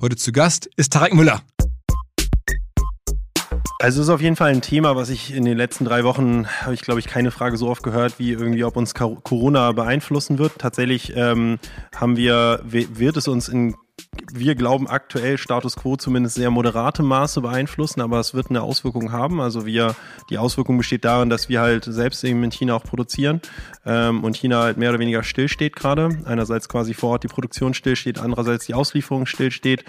Heute zu Gast ist Tarek Müller. Also es ist auf jeden Fall ein Thema, was ich in den letzten drei Wochen, habe ich glaube ich keine Frage so oft gehört, wie irgendwie, ob uns Corona beeinflussen wird. Tatsächlich ähm, haben wir, wird es uns in wir glauben aktuell Status quo zumindest sehr moderatem Maße beeinflussen, aber es wird eine Auswirkung haben. Also wir, die Auswirkung besteht darin, dass wir halt selbst eben in China auch produzieren ähm, und China halt mehr oder weniger stillsteht gerade. Einerseits quasi vor Ort die Produktion stillsteht, andererseits die Auslieferung stillsteht.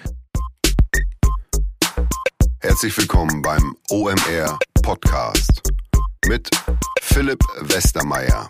Herzlich willkommen beim OMR Podcast mit Philipp Westermeier.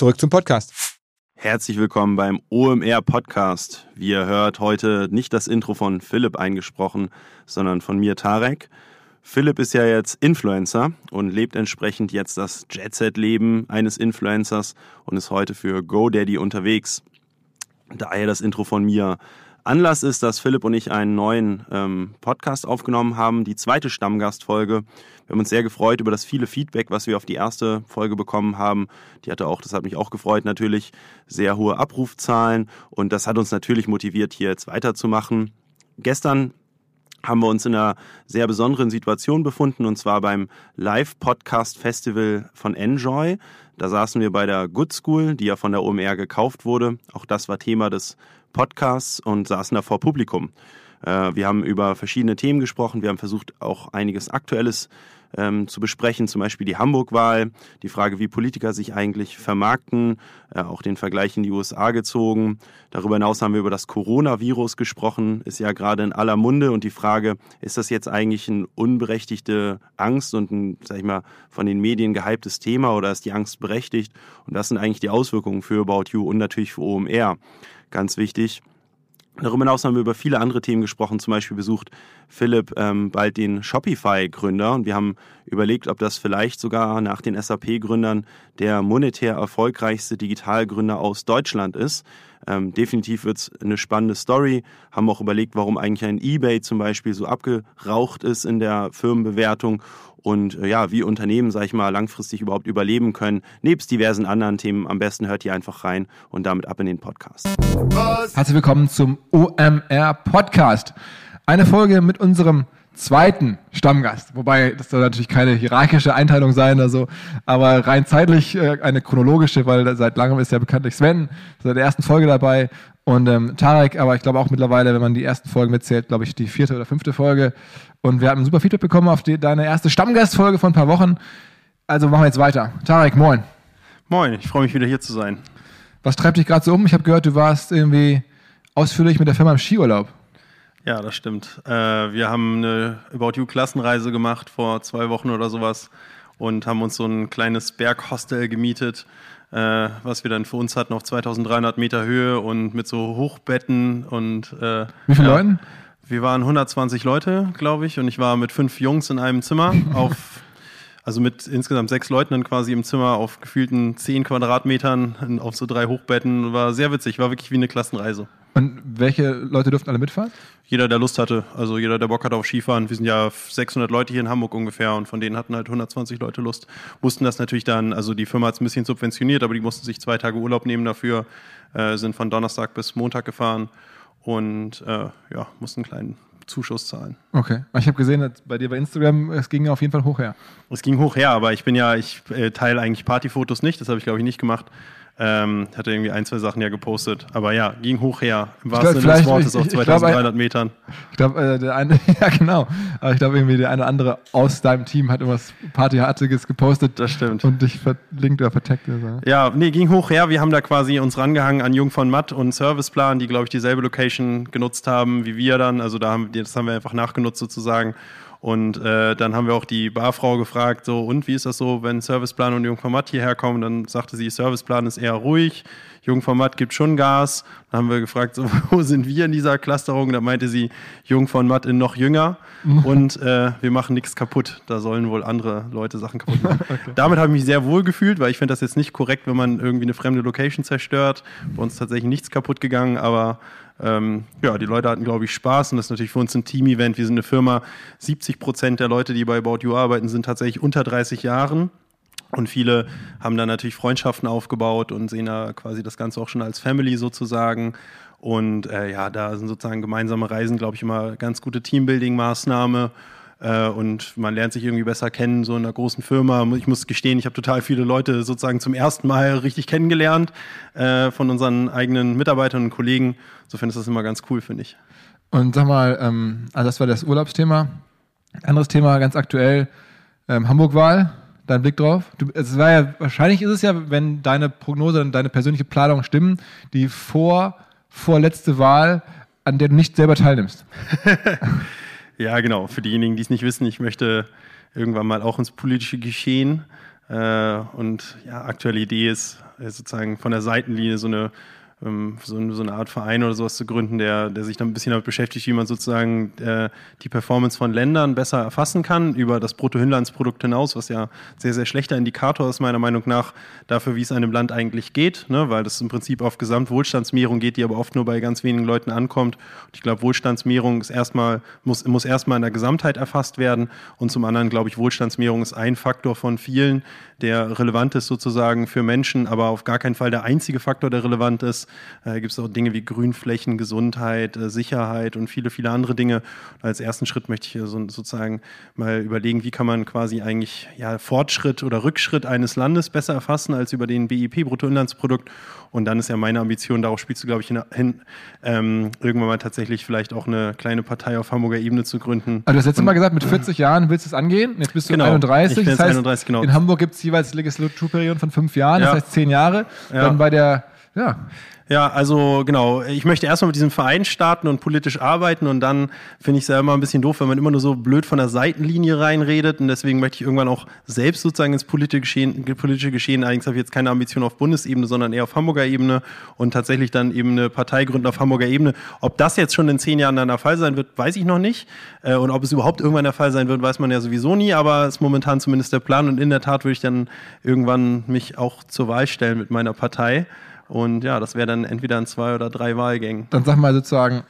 Zurück zum Podcast. Herzlich willkommen beim OMR Podcast. Wie ihr hört, heute nicht das Intro von Philipp eingesprochen, sondern von mir Tarek. Philipp ist ja jetzt Influencer und lebt entsprechend jetzt das Jet-Set-Leben eines Influencers und ist heute für GoDaddy unterwegs. Daher das Intro von mir. Anlass ist, dass Philipp und ich einen neuen ähm, Podcast aufgenommen haben, die zweite Stammgastfolge. Wir haben uns sehr gefreut über das viele Feedback, was wir auf die erste Folge bekommen haben. Die hatte auch, das hat mich auch gefreut, natürlich sehr hohe Abrufzahlen und das hat uns natürlich motiviert, hier jetzt weiterzumachen. Gestern haben wir uns in einer sehr besonderen Situation befunden und zwar beim Live-Podcast-Festival von Enjoy. Da saßen wir bei der Good School, die ja von der OMR gekauft wurde. Auch das war Thema des Podcasts und saßen da vor Publikum. Äh, wir haben über verschiedene Themen gesprochen. Wir haben versucht, auch einiges Aktuelles ähm, zu besprechen, zum Beispiel die Hamburg-Wahl, die Frage, wie Politiker sich eigentlich vermarkten, äh, auch den Vergleich in die USA gezogen. Darüber hinaus haben wir über das Coronavirus gesprochen, ist ja gerade in aller Munde und die Frage, ist das jetzt eigentlich eine unberechtigte Angst und ein, sag ich mal, von den Medien gehyptes Thema oder ist die Angst berechtigt? Und das sind eigentlich die Auswirkungen für About You und natürlich für OMR. Ganz wichtig. Darüber hinaus haben wir über viele andere Themen gesprochen. Zum Beispiel besucht Philipp ähm, bald den Shopify-Gründer und wir haben überlegt, ob das vielleicht sogar nach den SAP-Gründern der monetär erfolgreichste Digitalgründer aus Deutschland ist. Ähm, definitiv wird es eine spannende Story. Haben auch überlegt, warum eigentlich ein eBay zum Beispiel so abgeraucht ist in der Firmenbewertung und äh, ja, wie Unternehmen, sag ich mal, langfristig überhaupt überleben können, nebst diversen anderen Themen. Am besten hört ihr einfach rein und damit ab in den Podcast. Herzlich willkommen zum OMR Podcast. Eine Folge mit unserem zweiten Stammgast. Wobei das soll natürlich keine hierarchische Einteilung sein, also, aber rein zeitlich äh, eine chronologische, weil seit langem ist ja bekanntlich Sven seit der ersten Folge dabei und ähm, Tarek, aber ich glaube auch mittlerweile, wenn man die ersten Folgen mitzählt, glaube ich die vierte oder fünfte Folge. Und wir haben super Feedback bekommen auf die, deine erste Stammgastfolge von ein paar Wochen. Also machen wir jetzt weiter. Tarek, moin. Moin, ich freue mich wieder hier zu sein. Was treibt dich gerade so um? Ich habe gehört, du warst irgendwie ausführlich mit der Firma im Skiurlaub. Ja, das stimmt. Äh, wir haben eine About You Klassenreise gemacht vor zwei Wochen oder sowas und haben uns so ein kleines Berghostel gemietet, äh, was wir dann für uns hatten auf 2300 Meter Höhe und mit so Hochbetten und äh, Wie viele ja, Leute? Wir waren 120 Leute, glaube ich, und ich war mit fünf Jungs in einem Zimmer auf Also mit insgesamt sechs Leuten dann quasi im Zimmer auf gefühlten zehn Quadratmetern auf so drei Hochbetten. War sehr witzig, war wirklich wie eine Klassenreise. Und welche Leute durften alle mitfahren? Jeder, der Lust hatte. Also jeder, der Bock hatte auf Skifahren. Wir sind ja 600 Leute hier in Hamburg ungefähr und von denen hatten halt 120 Leute Lust. Mussten das natürlich dann, also die Firma hat es ein bisschen subventioniert, aber die mussten sich zwei Tage Urlaub nehmen dafür, äh, sind von Donnerstag bis Montag gefahren und äh, ja, mussten einen kleinen Zuschuss zahlen. Okay. Ich habe gesehen, bei dir bei Instagram, es ging auf jeden Fall hoch her. Es ging hoch her, aber ich bin ja, ich äh, teile eigentlich Partyfotos nicht, das habe ich glaube ich nicht gemacht. Ähm, hatte irgendwie ein, zwei Sachen ja gepostet. Aber ja, ging hoch her. Im wahrsten Sinne des Wortes auf 2300 glaub, Metern. Ich glaube, äh, der eine, ja genau. Aber ich glaube irgendwie der eine oder andere aus deinem Team hat irgendwas Partyartiges gepostet. Das stimmt. Und dich verlinkt oder verteckt. Also. Ja, nee, ging hoch her. Wir haben da quasi uns rangehangen an Jung von Matt und Serviceplan, die, glaube ich, dieselbe Location genutzt haben wie wir dann. Also da haben, das haben wir einfach nachgenutzt sozusagen. Und äh, dann haben wir auch die Barfrau gefragt, so, und wie ist das so, wenn Serviceplan und Jungformat hierher kommen? Dann sagte sie, Serviceplan ist eher ruhig, Jungformat gibt schon Gas. Dann haben wir gefragt, so, wo sind wir in dieser Clusterung? Da meinte sie, Jungformat in noch jünger und äh, wir machen nichts kaputt. Da sollen wohl andere Leute Sachen kaputt machen. okay. Damit habe ich mich sehr wohl gefühlt, weil ich finde das jetzt nicht korrekt, wenn man irgendwie eine fremde Location zerstört. Bei uns ist tatsächlich nichts kaputt gegangen, aber ähm, ja, die Leute hatten, glaube ich, Spaß und das ist natürlich für uns ein Team-Event. Wir sind eine Firma, 70 Prozent der Leute, die bei About You arbeiten, sind tatsächlich unter 30 Jahren. Und viele haben da natürlich Freundschaften aufgebaut und sehen da quasi das Ganze auch schon als Family sozusagen. Und äh, ja, da sind sozusagen gemeinsame Reisen, glaube ich, immer ganz gute Teambuilding-Maßnahme. Äh, und man lernt sich irgendwie besser kennen, so in einer großen Firma. Ich muss gestehen, ich habe total viele Leute sozusagen zum ersten Mal richtig kennengelernt äh, von unseren eigenen Mitarbeitern und Kollegen. Insofern ist das immer ganz cool, finde ich. Und sag mal, ähm, also das war das Urlaubsthema. Anderes Thema, ganz aktuell, ähm, Hamburg-Wahl. Dein Blick drauf? Du, es war ja, wahrscheinlich ist es ja, wenn deine Prognose und deine persönliche Planung stimmen, die vor, vorletzte Wahl, an der du nicht selber teilnimmst. Ja, genau. Für diejenigen, die es nicht wissen, ich möchte irgendwann mal auch ins politische Geschehen. Äh, und ja, aktuelle Idee ist sozusagen von der Seitenlinie so eine ähm, so, eine Art Verein oder sowas zu gründen, der, der sich dann ein bisschen damit beschäftigt, wie man sozusagen äh, die Performance von Ländern besser erfassen kann, über das Bruttoinlandsprodukt hinaus, was ja sehr, sehr schlechter Indikator ist, meiner Meinung nach, dafür, wie es einem Land eigentlich geht, ne? weil das im Prinzip auf Gesamtwohlstandsmehrung geht, die aber oft nur bei ganz wenigen Leuten ankommt. Und ich glaube, Wohlstandsmehrung ist erstmal, muss, muss erstmal in der Gesamtheit erfasst werden. Und zum anderen, glaube ich, Wohlstandsmehrung ist ein Faktor von vielen, der relevant ist sozusagen für Menschen, aber auf gar keinen Fall der einzige Faktor, der relevant ist. Äh, Gibt es auch Dinge wie Grünflächen, Gesundheit, äh, Sicherheit und viele, viele andere Dinge. Und als ersten Schritt möchte ich so, sozusagen mal überlegen, wie kann man quasi eigentlich ja, Fortschritt oder Rückschritt eines Landes besser erfassen als über den BIP, Bruttoinlandsprodukt. Und dann ist ja meine Ambition, darauf spielst du, glaube ich, hin, ähm, irgendwann mal tatsächlich vielleicht auch eine kleine Partei auf Hamburger Ebene zu gründen. Also du hast letztes Mal gesagt, mit 40 Jahren willst du es angehen. Jetzt bist du genau, 31. Ich bin das heißt, 31 genau. In Hamburg gibt es jeweils Legislaturperioden von fünf Jahren, ja. das heißt zehn Jahre. Ja. Dann bei der ja. Ja, also genau. Ich möchte erstmal mit diesem Verein starten und politisch arbeiten und dann finde ich es ja immer ein bisschen doof, wenn man immer nur so blöd von der Seitenlinie reinredet und deswegen möchte ich irgendwann auch selbst sozusagen ins politische Geschehen, politische Geschehen. Allerdings habe ich jetzt keine Ambition auf Bundesebene, sondern eher auf Hamburger Ebene und tatsächlich dann eben eine Partei gründen auf Hamburger Ebene. Ob das jetzt schon in zehn Jahren dann der Fall sein wird, weiß ich noch nicht. Äh, und ob es überhaupt irgendwann der Fall sein wird, weiß man ja sowieso nie, aber ist momentan zumindest der Plan und in der Tat würde ich dann irgendwann mich auch zur Wahl stellen mit meiner Partei. Und ja, das wäre dann entweder in zwei oder drei Wahlgängen. Dann sag mal sozusagen,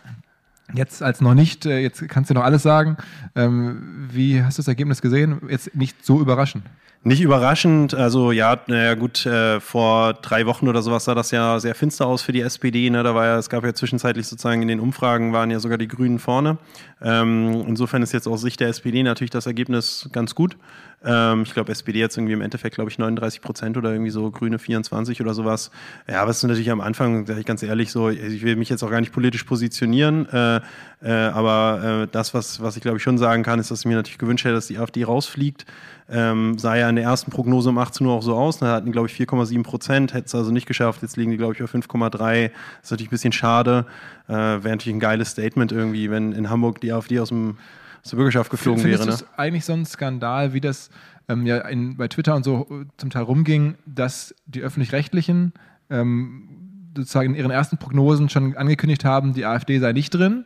jetzt als noch nicht, äh, jetzt kannst du noch alles sagen. Ähm, wie hast du das Ergebnis gesehen? Jetzt nicht so überraschend. Nicht überraschend, also ja, naja gut, äh, vor drei Wochen oder sowas sah das ja sehr finster aus für die SPD. Ne? Da war ja, es gab ja zwischenzeitlich sozusagen in den Umfragen waren ja sogar die Grünen vorne. Ähm, insofern ist jetzt aus Sicht der SPD natürlich das Ergebnis ganz gut. Ähm, ich glaube, SPD jetzt irgendwie im Endeffekt, glaube ich, 39 Prozent oder irgendwie so Grüne 24 oder sowas. Ja, aber es ist natürlich am Anfang, sage ich ganz ehrlich, so, ich will mich jetzt auch gar nicht politisch positionieren, äh, äh, aber äh, das, was, was ich glaube ich schon sagen kann, ist, dass ich mir natürlich gewünscht hätte, dass die AfD rausfliegt. Ähm, sah ja in der ersten Prognose um 18 Uhr auch so aus. Da hatten glaube ich, 4,7 Prozent, hätte es also nicht geschafft. Jetzt liegen die, glaube ich, auf 5,3. Das ist natürlich ein bisschen schade. Äh, Wäre natürlich ein geiles Statement irgendwie, wenn in Hamburg die AfD aus dem zur Bürgerschaft geflogen Findest wäre. Ne? eigentlich so ein Skandal, wie das ähm, ja in, bei Twitter und so äh, zum Teil rumging, dass die öffentlich-rechtlichen ähm, sozusagen in ihren ersten Prognosen schon angekündigt haben, die AfD sei nicht drin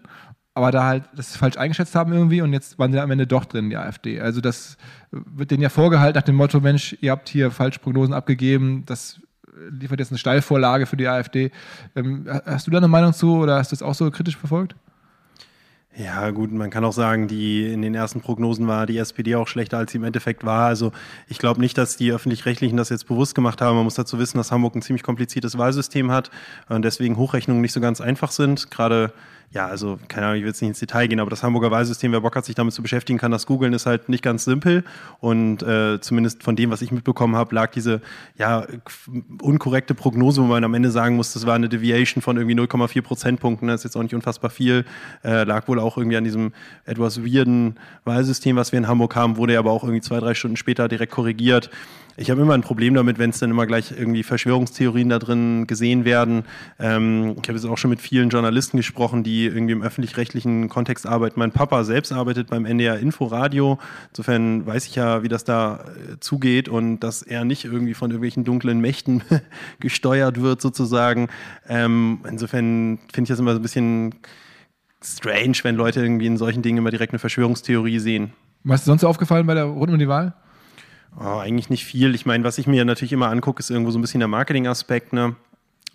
aber da halt das falsch eingeschätzt haben irgendwie und jetzt waren sie am Ende doch drin, die AfD. Also das wird denen ja vorgehalten nach dem Motto, Mensch, ihr habt hier falsch Prognosen abgegeben, das liefert jetzt eine Steilvorlage für die AfD. Ähm, hast du da eine Meinung zu oder hast du das auch so kritisch verfolgt? Ja, gut, man kann auch sagen, die in den ersten Prognosen war die SPD auch schlechter, als sie im Endeffekt war. Also ich glaube nicht, dass die Öffentlich-Rechtlichen das jetzt bewusst gemacht haben. Man muss dazu wissen, dass Hamburg ein ziemlich kompliziertes Wahlsystem hat und deswegen Hochrechnungen nicht so ganz einfach sind. Gerade ja, also keine Ahnung, ich will jetzt nicht ins Detail gehen, aber das Hamburger Wahlsystem, wer Bock hat, sich damit zu beschäftigen, kann das googeln, ist halt nicht ganz simpel. Und äh, zumindest von dem, was ich mitbekommen habe, lag diese ja unkorrekte Prognose, wo man am Ende sagen muss, das war eine Deviation von irgendwie 0,4 Prozentpunkten, das ist jetzt auch nicht unfassbar viel, äh, lag wohl auch irgendwie an diesem etwas weirden Wahlsystem, was wir in Hamburg haben, wurde aber auch irgendwie zwei, drei Stunden später direkt korrigiert. Ich habe immer ein Problem damit, wenn es dann immer gleich irgendwie Verschwörungstheorien da drin gesehen werden. Ähm, ich habe jetzt auch schon mit vielen Journalisten gesprochen, die irgendwie im öffentlich-rechtlichen Kontext arbeiten. Mein Papa selbst arbeitet beim NDR Inforadio. Insofern weiß ich ja, wie das da äh, zugeht und dass er nicht irgendwie von irgendwelchen dunklen Mächten gesteuert wird sozusagen. Ähm, insofern finde ich das immer so ein bisschen strange, wenn Leute irgendwie in solchen Dingen immer direkt eine Verschwörungstheorie sehen. Was ist sonst so aufgefallen bei der rund um die Wahl? Oh, eigentlich nicht viel. Ich meine, was ich mir natürlich immer angucke, ist irgendwo so ein bisschen der Marketing-Aspekt. Ne?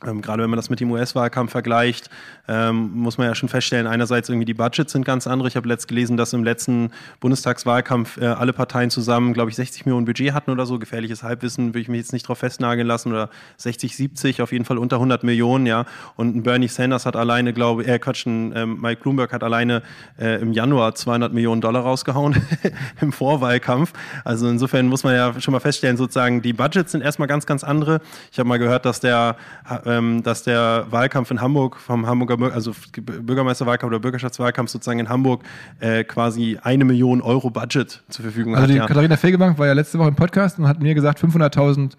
Ähm, gerade wenn man das mit dem US-Wahlkampf vergleicht, ähm, muss man ja schon feststellen, einerseits irgendwie die Budgets sind ganz andere. Ich habe letzt gelesen, dass im letzten Bundestagswahlkampf äh, alle Parteien zusammen, glaube ich, 60 Millionen Budget hatten oder so. Gefährliches Halbwissen würde ich mich jetzt nicht drauf festnageln lassen oder 60, 70, auf jeden Fall unter 100 Millionen, ja. Und Bernie Sanders hat alleine, glaube ich, äh, Quatsch, ähm, Mike Bloomberg hat alleine äh, im Januar 200 Millionen Dollar rausgehauen im Vorwahlkampf. Also insofern muss man ja schon mal feststellen, sozusagen, die Budgets sind erstmal ganz, ganz andere. Ich habe mal gehört, dass der ähm, dass der Wahlkampf in Hamburg vom Hamburger, also Bürgermeisterwahlkampf oder Bürgerschaftswahlkampf sozusagen in Hamburg äh, quasi eine Million Euro Budget zur Verfügung also hat. Also die ja. Katharina Fegebank war ja letzte Woche im Podcast und hat mir gesagt, 500.000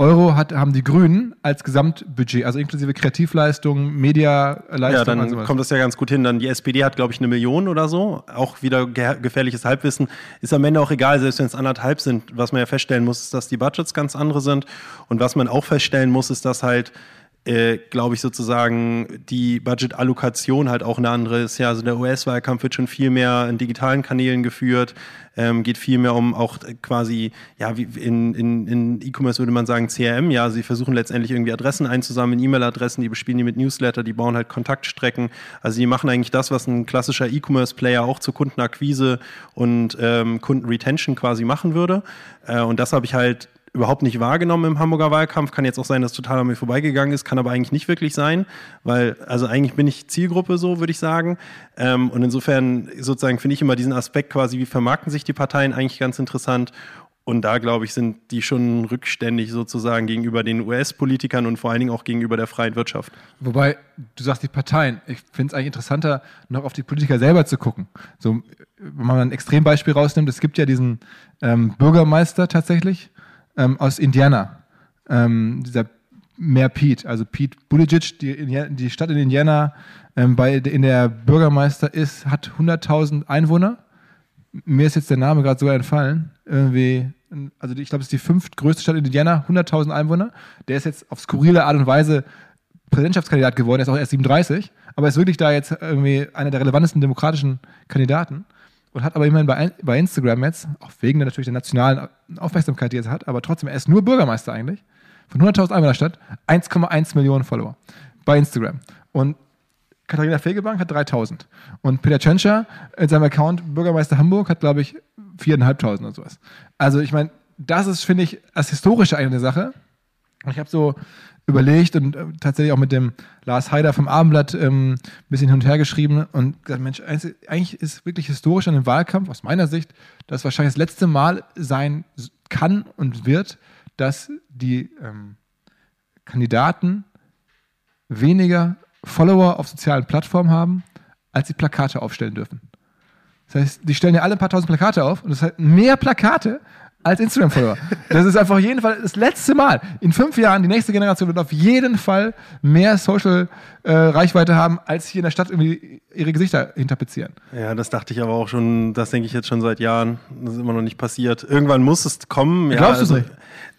Euro hat, haben die Grünen als Gesamtbudget, also inklusive Kreativleistung, Medialeistung. Ja, dann kommt das ja ganz gut hin. Dann die SPD hat, glaube ich, eine Million oder so. Auch wieder ge gefährliches Halbwissen. Ist am Ende auch egal, selbst wenn es anderthalb sind. Was man ja feststellen muss, ist, dass die Budgets ganz andere sind. Und was man auch feststellen muss, ist, dass halt äh, glaube ich, sozusagen die Budget-Allokation halt auch eine andere ist. Ja, also der US-Wahlkampf wird schon viel mehr in digitalen Kanälen geführt, ähm, geht viel mehr um auch quasi, ja, wie in, in, in E-Commerce würde man sagen CRM, ja, sie versuchen letztendlich irgendwie Adressen einzusammeln, E-Mail-Adressen, die bespielen die mit Newsletter, die bauen halt Kontaktstrecken. Also die machen eigentlich das, was ein klassischer E-Commerce-Player auch zur Kundenakquise und ähm, Kundenretention quasi machen würde. Äh, und das habe ich halt überhaupt nicht wahrgenommen im Hamburger Wahlkampf. Kann jetzt auch sein, dass total an mir vorbeigegangen ist, kann aber eigentlich nicht wirklich sein, weil, also eigentlich bin ich Zielgruppe so, würde ich sagen. Ähm, und insofern sozusagen finde ich immer diesen Aspekt quasi, wie vermarkten sich die Parteien eigentlich ganz interessant. Und da, glaube ich, sind die schon rückständig sozusagen gegenüber den US-Politikern und vor allen Dingen auch gegenüber der freien Wirtschaft. Wobei, du sagst die Parteien. Ich finde es eigentlich interessanter, noch auf die Politiker selber zu gucken. So, wenn man ein Extrembeispiel rausnimmt, es gibt ja diesen ähm, Bürgermeister tatsächlich, ähm, aus Indiana. Ähm, dieser Mayor Pete, also Pete Buttigieg, die, die Stadt in Indiana, ähm, bei, in der Bürgermeister ist, hat 100.000 Einwohner. Mir ist jetzt der Name gerade sogar entfallen. Irgendwie, also ich glaube, es ist die fünftgrößte Stadt in Indiana, 100.000 Einwohner. Der ist jetzt auf skurrile Art und Weise Präsidentschaftskandidat geworden, er ist auch erst 37, aber ist wirklich da jetzt irgendwie einer der relevantesten demokratischen Kandidaten und hat aber immerhin bei, bei Instagram jetzt, auch wegen der natürlich der nationalen Aufmerksamkeit, die er hat, aber trotzdem, er ist nur Bürgermeister eigentlich, von 100.000 Einwohner Stadt, 1,1 Millionen Follower bei Instagram. Und Katharina Fegebank hat 3000. Und Peter Tschentscher in seinem Account Bürgermeister Hamburg hat, glaube ich, 4.500 oder sowas. Also ich meine, das ist, finde ich, als historische eine Sache. Ich habe so überlegt und äh, tatsächlich auch mit dem Lars Heider vom Abendblatt ähm, ein bisschen hin und her geschrieben und gesagt, Mensch, eigentlich ist wirklich historisch an dem Wahlkampf aus meiner Sicht, dass wahrscheinlich das letzte Mal sein kann und wird, dass die ähm, Kandidaten weniger Follower auf sozialen Plattformen haben, als sie Plakate aufstellen dürfen. Das heißt, die stellen ja alle ein paar tausend Plakate auf und das heißt mehr Plakate, als Instagram-Follower. Das ist einfach auf jeden Fall das letzte Mal. In fünf Jahren, die nächste Generation wird auf jeden Fall mehr Social-Reichweite äh, haben, als hier in der Stadt irgendwie ihre Gesichter hinterpizieren. Ja, das dachte ich aber auch schon, das denke ich jetzt schon seit Jahren. Das ist immer noch nicht passiert. Irgendwann muss es kommen. Ja, Glaubst du also, nicht?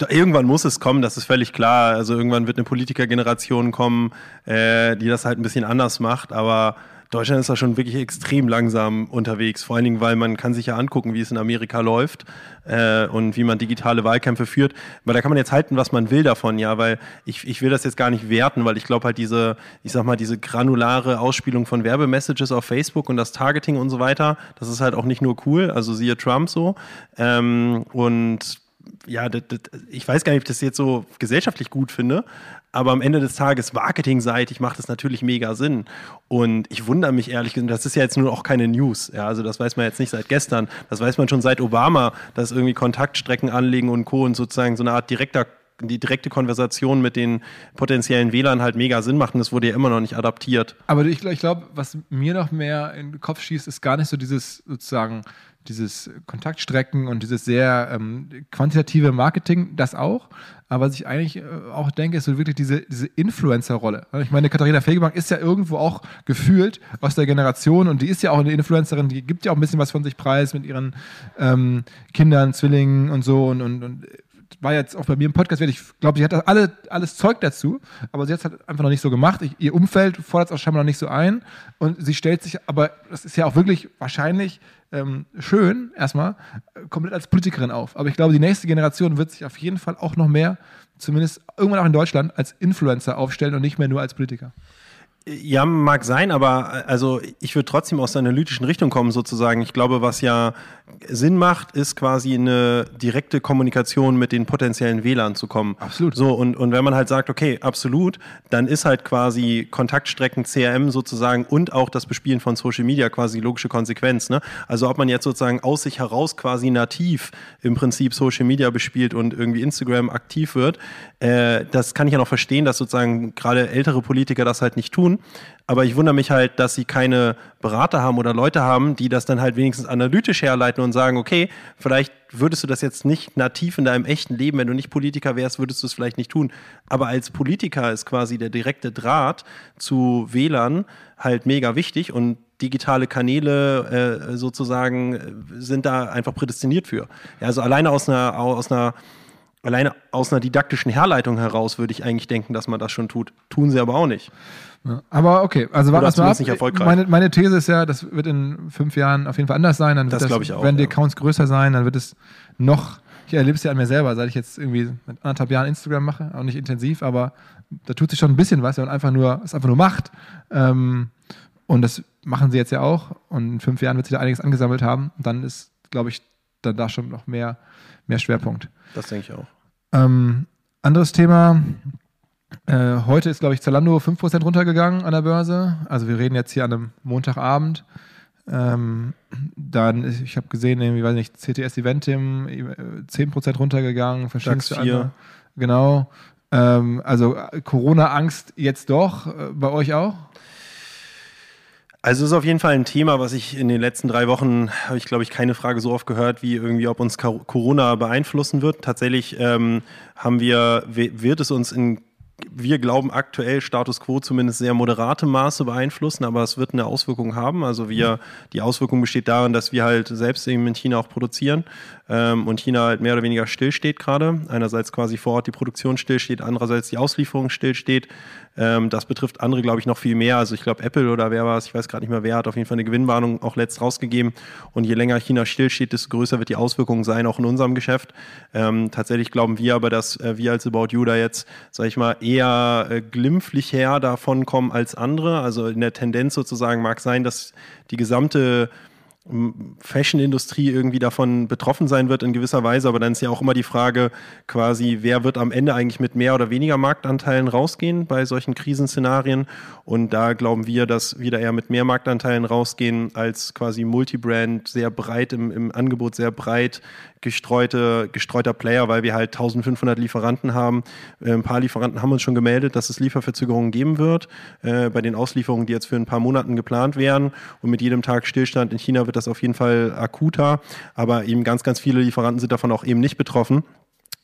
Irgendwann muss es kommen, das ist völlig klar. Also irgendwann wird eine Politikergeneration kommen, äh, die das halt ein bisschen anders macht, aber Deutschland ist da schon wirklich extrem langsam unterwegs, vor allen Dingen, weil man kann sich ja angucken, wie es in Amerika läuft äh, und wie man digitale Wahlkämpfe führt. Weil da kann man jetzt halten, was man will davon, ja, weil ich, ich will das jetzt gar nicht werten, weil ich glaube halt diese, ich sag mal, diese granulare Ausspielung von Werbemessages auf Facebook und das Targeting und so weiter, das ist halt auch nicht nur cool, also siehe Trump so. Ähm, und ja, das, das, ich weiß gar nicht, ob ich das jetzt so gesellschaftlich gut finde, aber am Ende des Tages, marketingseitig, macht es natürlich mega Sinn. Und ich wundere mich ehrlich gesagt, das ist ja jetzt nur auch keine News. Ja, also das weiß man jetzt nicht seit gestern. Das weiß man schon seit Obama, dass irgendwie Kontaktstrecken anlegen und Co. und sozusagen so eine Art direkter die direkte Konversation mit den potenziellen Wählern halt mega Sinn macht und das wurde ja immer noch nicht adaptiert. Aber ich, ich glaube, was mir noch mehr in den Kopf schießt, ist gar nicht so dieses sozusagen dieses Kontaktstrecken und dieses sehr ähm, quantitative Marketing, das auch. Aber was ich eigentlich äh, auch denke, ist so wirklich diese, diese Influencer-Rolle. Ich meine, Katharina Fegebank ist ja irgendwo auch gefühlt aus der Generation und die ist ja auch eine Influencerin, die gibt ja auch ein bisschen was von sich preis mit ihren ähm, Kindern, Zwillingen und so und, und, und war jetzt auch bei mir im Podcast, ich glaube, sie hat alle, alles Zeug dazu, aber sie hat es halt einfach noch nicht so gemacht. Ich, ihr Umfeld fordert es auch scheinbar noch nicht so ein und sie stellt sich, aber das ist ja auch wirklich wahrscheinlich ähm, schön, erstmal, äh, komplett als Politikerin auf. Aber ich glaube, die nächste Generation wird sich auf jeden Fall auch noch mehr, zumindest irgendwann auch in Deutschland, als Influencer aufstellen und nicht mehr nur als Politiker. Ja, mag sein, aber also ich würde trotzdem aus der analytischen Richtung kommen, sozusagen. Ich glaube, was ja Sinn macht, ist quasi eine direkte Kommunikation mit den potenziellen Wählern zu kommen. Absolut. So, und, und wenn man halt sagt, okay, absolut, dann ist halt quasi Kontaktstrecken CRM sozusagen und auch das Bespielen von Social Media quasi logische Konsequenz. Ne? Also ob man jetzt sozusagen aus sich heraus quasi nativ im Prinzip Social Media bespielt und irgendwie Instagram aktiv wird, äh, das kann ich ja noch verstehen, dass sozusagen gerade ältere Politiker das halt nicht tun. Aber ich wundere mich halt, dass sie keine Berater haben oder Leute haben, die das dann halt wenigstens analytisch herleiten und sagen, okay, vielleicht würdest du das jetzt nicht nativ in deinem echten Leben, wenn du nicht Politiker wärst, würdest du es vielleicht nicht tun. Aber als Politiker ist quasi der direkte Draht zu Wählern halt mega wichtig und digitale Kanäle äh, sozusagen äh, sind da einfach prädestiniert für. Also alleine aus einer, aus einer alleine aus einer didaktischen Herleitung heraus würde ich eigentlich denken, dass man das schon tut. Tun sie aber auch nicht. Ja, aber okay, also warten wir ab. Nicht erfolgreich. Meine, meine These ist ja, das wird in fünf Jahren auf jeden Fall anders sein. Dann wird das, das ich auch, werden die Accounts größer sein, dann wird es noch, ich erlebe es ja an mir selber, seit ich jetzt irgendwie mit anderthalb Jahren Instagram mache, auch nicht intensiv, aber da tut sich schon ein bisschen was, wenn man einfach nur, es einfach nur macht. Ähm, und das machen sie jetzt ja auch. Und in fünf Jahren wird sich da einiges angesammelt haben. Und dann ist, glaube ich, dann da schon noch mehr, mehr Schwerpunkt. Das denke ich auch. Ähm, anderes Thema, äh, heute ist, glaube ich, Zalando 5% runtergegangen an der Börse. Also wir reden jetzt hier an einem Montagabend. Ähm, dann, ich habe gesehen, irgendwie, weiß nicht, CTS Eventim 10% äh, runtergegangen, verschiedenste andere. Genau. Ähm, also Corona-Angst jetzt doch, äh, bei euch auch? Also es ist auf jeden Fall ein Thema, was ich in den letzten drei Wochen, habe ich glaube ich keine Frage so oft gehört, wie irgendwie, ob uns Corona beeinflussen wird. Tatsächlich ähm, haben wir, wird es uns in wir glauben aktuell Status quo zumindest sehr moderate Maße beeinflussen, aber es wird eine Auswirkung haben. Also wir, die Auswirkung besteht darin, dass wir halt selbst eben in China auch produzieren ähm, und China halt mehr oder weniger stillsteht gerade. Einerseits quasi vor Ort die Produktion stillsteht, andererseits die Auslieferung stillsteht. Ähm, das betrifft andere, glaube ich, noch viel mehr. Also ich glaube, Apple oder wer war es, ich weiß gerade nicht mehr wer, hat auf jeden Fall eine Gewinnwarnung auch letzt rausgegeben. Und je länger China stillsteht, desto größer wird die Auswirkung sein, auch in unserem Geschäft. Ähm, tatsächlich glauben wir aber, dass äh, wir als About You da jetzt, sage ich mal, eher äh, glimpflich her davon kommen als andere. Also in der Tendenz sozusagen mag sein, dass die gesamte Fashion-Industrie irgendwie davon betroffen sein wird in gewisser Weise, aber dann ist ja auch immer die Frage quasi, wer wird am Ende eigentlich mit mehr oder weniger Marktanteilen rausgehen bei solchen Krisenszenarien? Und da glauben wir, dass wir da eher mit mehr Marktanteilen rausgehen als quasi Multibrand, sehr breit im, im Angebot, sehr breit gestreute, gestreuter Player, weil wir halt 1500 Lieferanten haben. Äh, ein paar Lieferanten haben uns schon gemeldet, dass es Lieferverzögerungen geben wird äh, bei den Auslieferungen, die jetzt für ein paar Monaten geplant werden. Und mit jedem Tag Stillstand in China wird das auf jeden Fall akuter. Aber eben ganz, ganz viele Lieferanten sind davon auch eben nicht betroffen.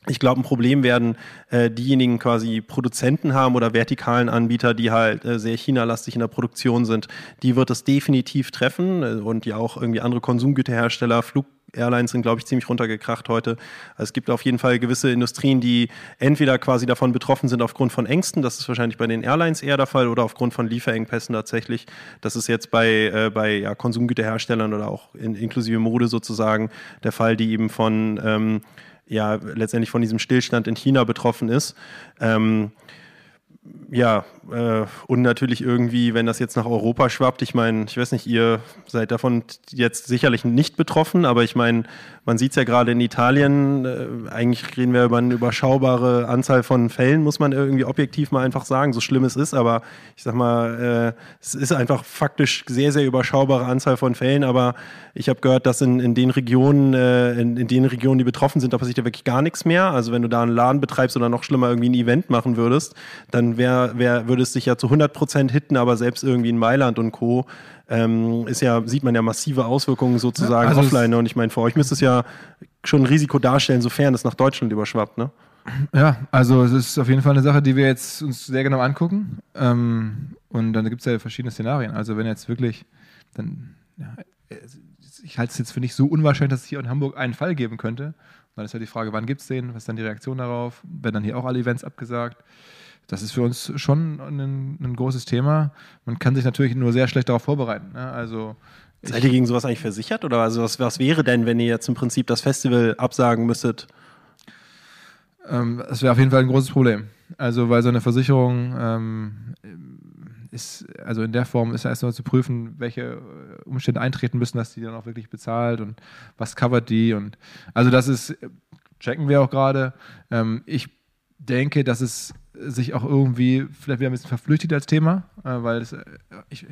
Ich glaube, ein Problem werden äh, diejenigen quasi Produzenten haben oder vertikalen Anbieter, die halt äh, sehr China-lastig in der Produktion sind. Die wird es definitiv treffen äh, und ja auch irgendwie andere Konsumgüterhersteller, Flug Airlines sind, glaube ich, ziemlich runtergekracht heute. Also es gibt auf jeden Fall gewisse Industrien, die entweder quasi davon betroffen sind aufgrund von Ängsten, das ist wahrscheinlich bei den Airlines eher der Fall, oder aufgrund von Lieferengpässen tatsächlich. Das ist jetzt bei, äh, bei ja, Konsumgüterherstellern oder auch in, inklusive Mode sozusagen der Fall, die eben von ähm, ja letztendlich von diesem Stillstand in China betroffen ist. Ähm, ja, äh, und natürlich irgendwie, wenn das jetzt nach Europa schwappt, ich meine, ich weiß nicht, ihr seid davon jetzt sicherlich nicht betroffen, aber ich meine, man sieht es ja gerade in Italien, äh, eigentlich reden wir über eine überschaubare Anzahl von Fällen, muss man irgendwie objektiv mal einfach sagen, so schlimm es ist, aber ich sag mal, äh, es ist einfach faktisch sehr, sehr überschaubare Anzahl von Fällen, aber ich habe gehört, dass in, in den Regionen, äh, in, in den Regionen, die betroffen sind, da passiert ja wirklich gar nichts mehr. Also wenn du da einen Laden betreibst oder noch schlimmer irgendwie ein Event machen würdest, dann wär, wär, würde es sich ja zu 100 Prozent hitten, aber selbst irgendwie in Mailand und Co. Ähm, ist ja, sieht man ja massive Auswirkungen sozusagen also offline. Und ich meine, für euch müsste es ja schon ein Risiko darstellen, sofern es nach Deutschland überschwappt, ne? Ja, also es ist auf jeden Fall eine Sache, die wir jetzt uns sehr genau angucken. Ähm, und dann gibt es ja verschiedene Szenarien. Also wenn jetzt wirklich, dann, ja, ich halte es jetzt für nicht so unwahrscheinlich, dass es hier in Hamburg einen Fall geben könnte. dann ist ja die Frage, wann gibt es den? Was ist dann die Reaktion darauf? Werden dann hier auch alle Events abgesagt? Das ist für uns schon ein, ein, großes Thema. Man kann sich natürlich nur sehr schlecht darauf vorbereiten. Ne? Also Seid ihr gegen sowas eigentlich versichert? Oder also was, was wäre denn, wenn ihr jetzt im Prinzip das Festival absagen müsstet? Ähm, das wäre auf jeden Fall ein großes Problem. Also, weil so eine Versicherung ähm, ist, also in der Form ist ja erst mal zu prüfen, welche Umstände eintreten müssen, dass die dann auch wirklich bezahlt und was covert die und also das ist, checken wir auch gerade. Ähm, ich denke, dass es sich auch irgendwie vielleicht wieder ein bisschen verflüchtigt als Thema, äh, weil es, äh, ich,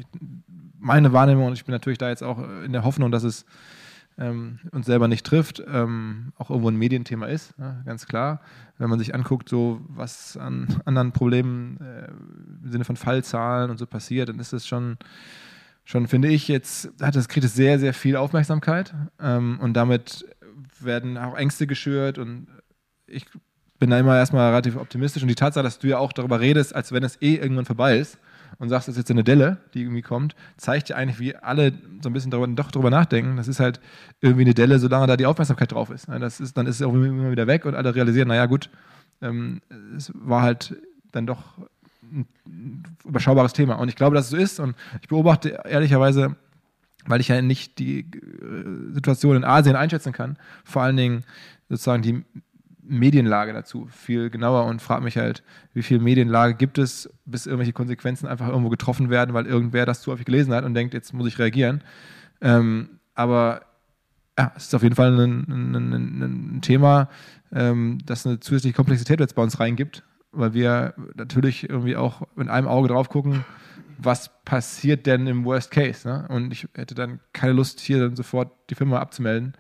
meine Wahrnehmung, und ich bin natürlich da jetzt auch in der Hoffnung, dass es ähm, uns selber nicht trifft, ähm, auch irgendwo ein Medienthema ist, ja, ganz klar. Wenn man sich anguckt, so was an anderen Problemen äh, im Sinne von Fallzahlen und so passiert, dann ist es schon, schon finde ich, jetzt hat das, kriegt es sehr, sehr viel Aufmerksamkeit ähm, und damit werden auch Ängste geschürt und ich bin da immer erstmal relativ optimistisch und die Tatsache, dass du ja auch darüber redest, als wenn es eh irgendwann vorbei ist und sagst, das ist jetzt eine Delle, die irgendwie kommt, zeigt ja eigentlich, wie alle so ein bisschen darüber, doch darüber nachdenken. Das ist halt irgendwie eine Delle, solange da die Aufmerksamkeit drauf ist. Das ist dann ist es auch immer wieder weg und alle realisieren, naja gut, ähm, es war halt dann doch ein überschaubares Thema. Und ich glaube, dass es so ist und ich beobachte ehrlicherweise weil ich ja nicht die äh, Situation in Asien einschätzen kann, vor allen Dingen sozusagen die Medienlage dazu viel genauer und frage mich halt, wie viel Medienlage gibt es, bis irgendwelche Konsequenzen einfach irgendwo getroffen werden, weil irgendwer das zu häufig gelesen hat und denkt, jetzt muss ich reagieren. Ähm, aber ja, es ist auf jeden Fall ein, ein, ein, ein Thema, ähm, das eine zusätzliche Komplexität jetzt bei uns reingibt, weil wir natürlich irgendwie auch mit einem Auge drauf gucken, was passiert denn im Worst Case. Ne? Und ich hätte dann keine Lust, hier dann sofort die Firma abzumelden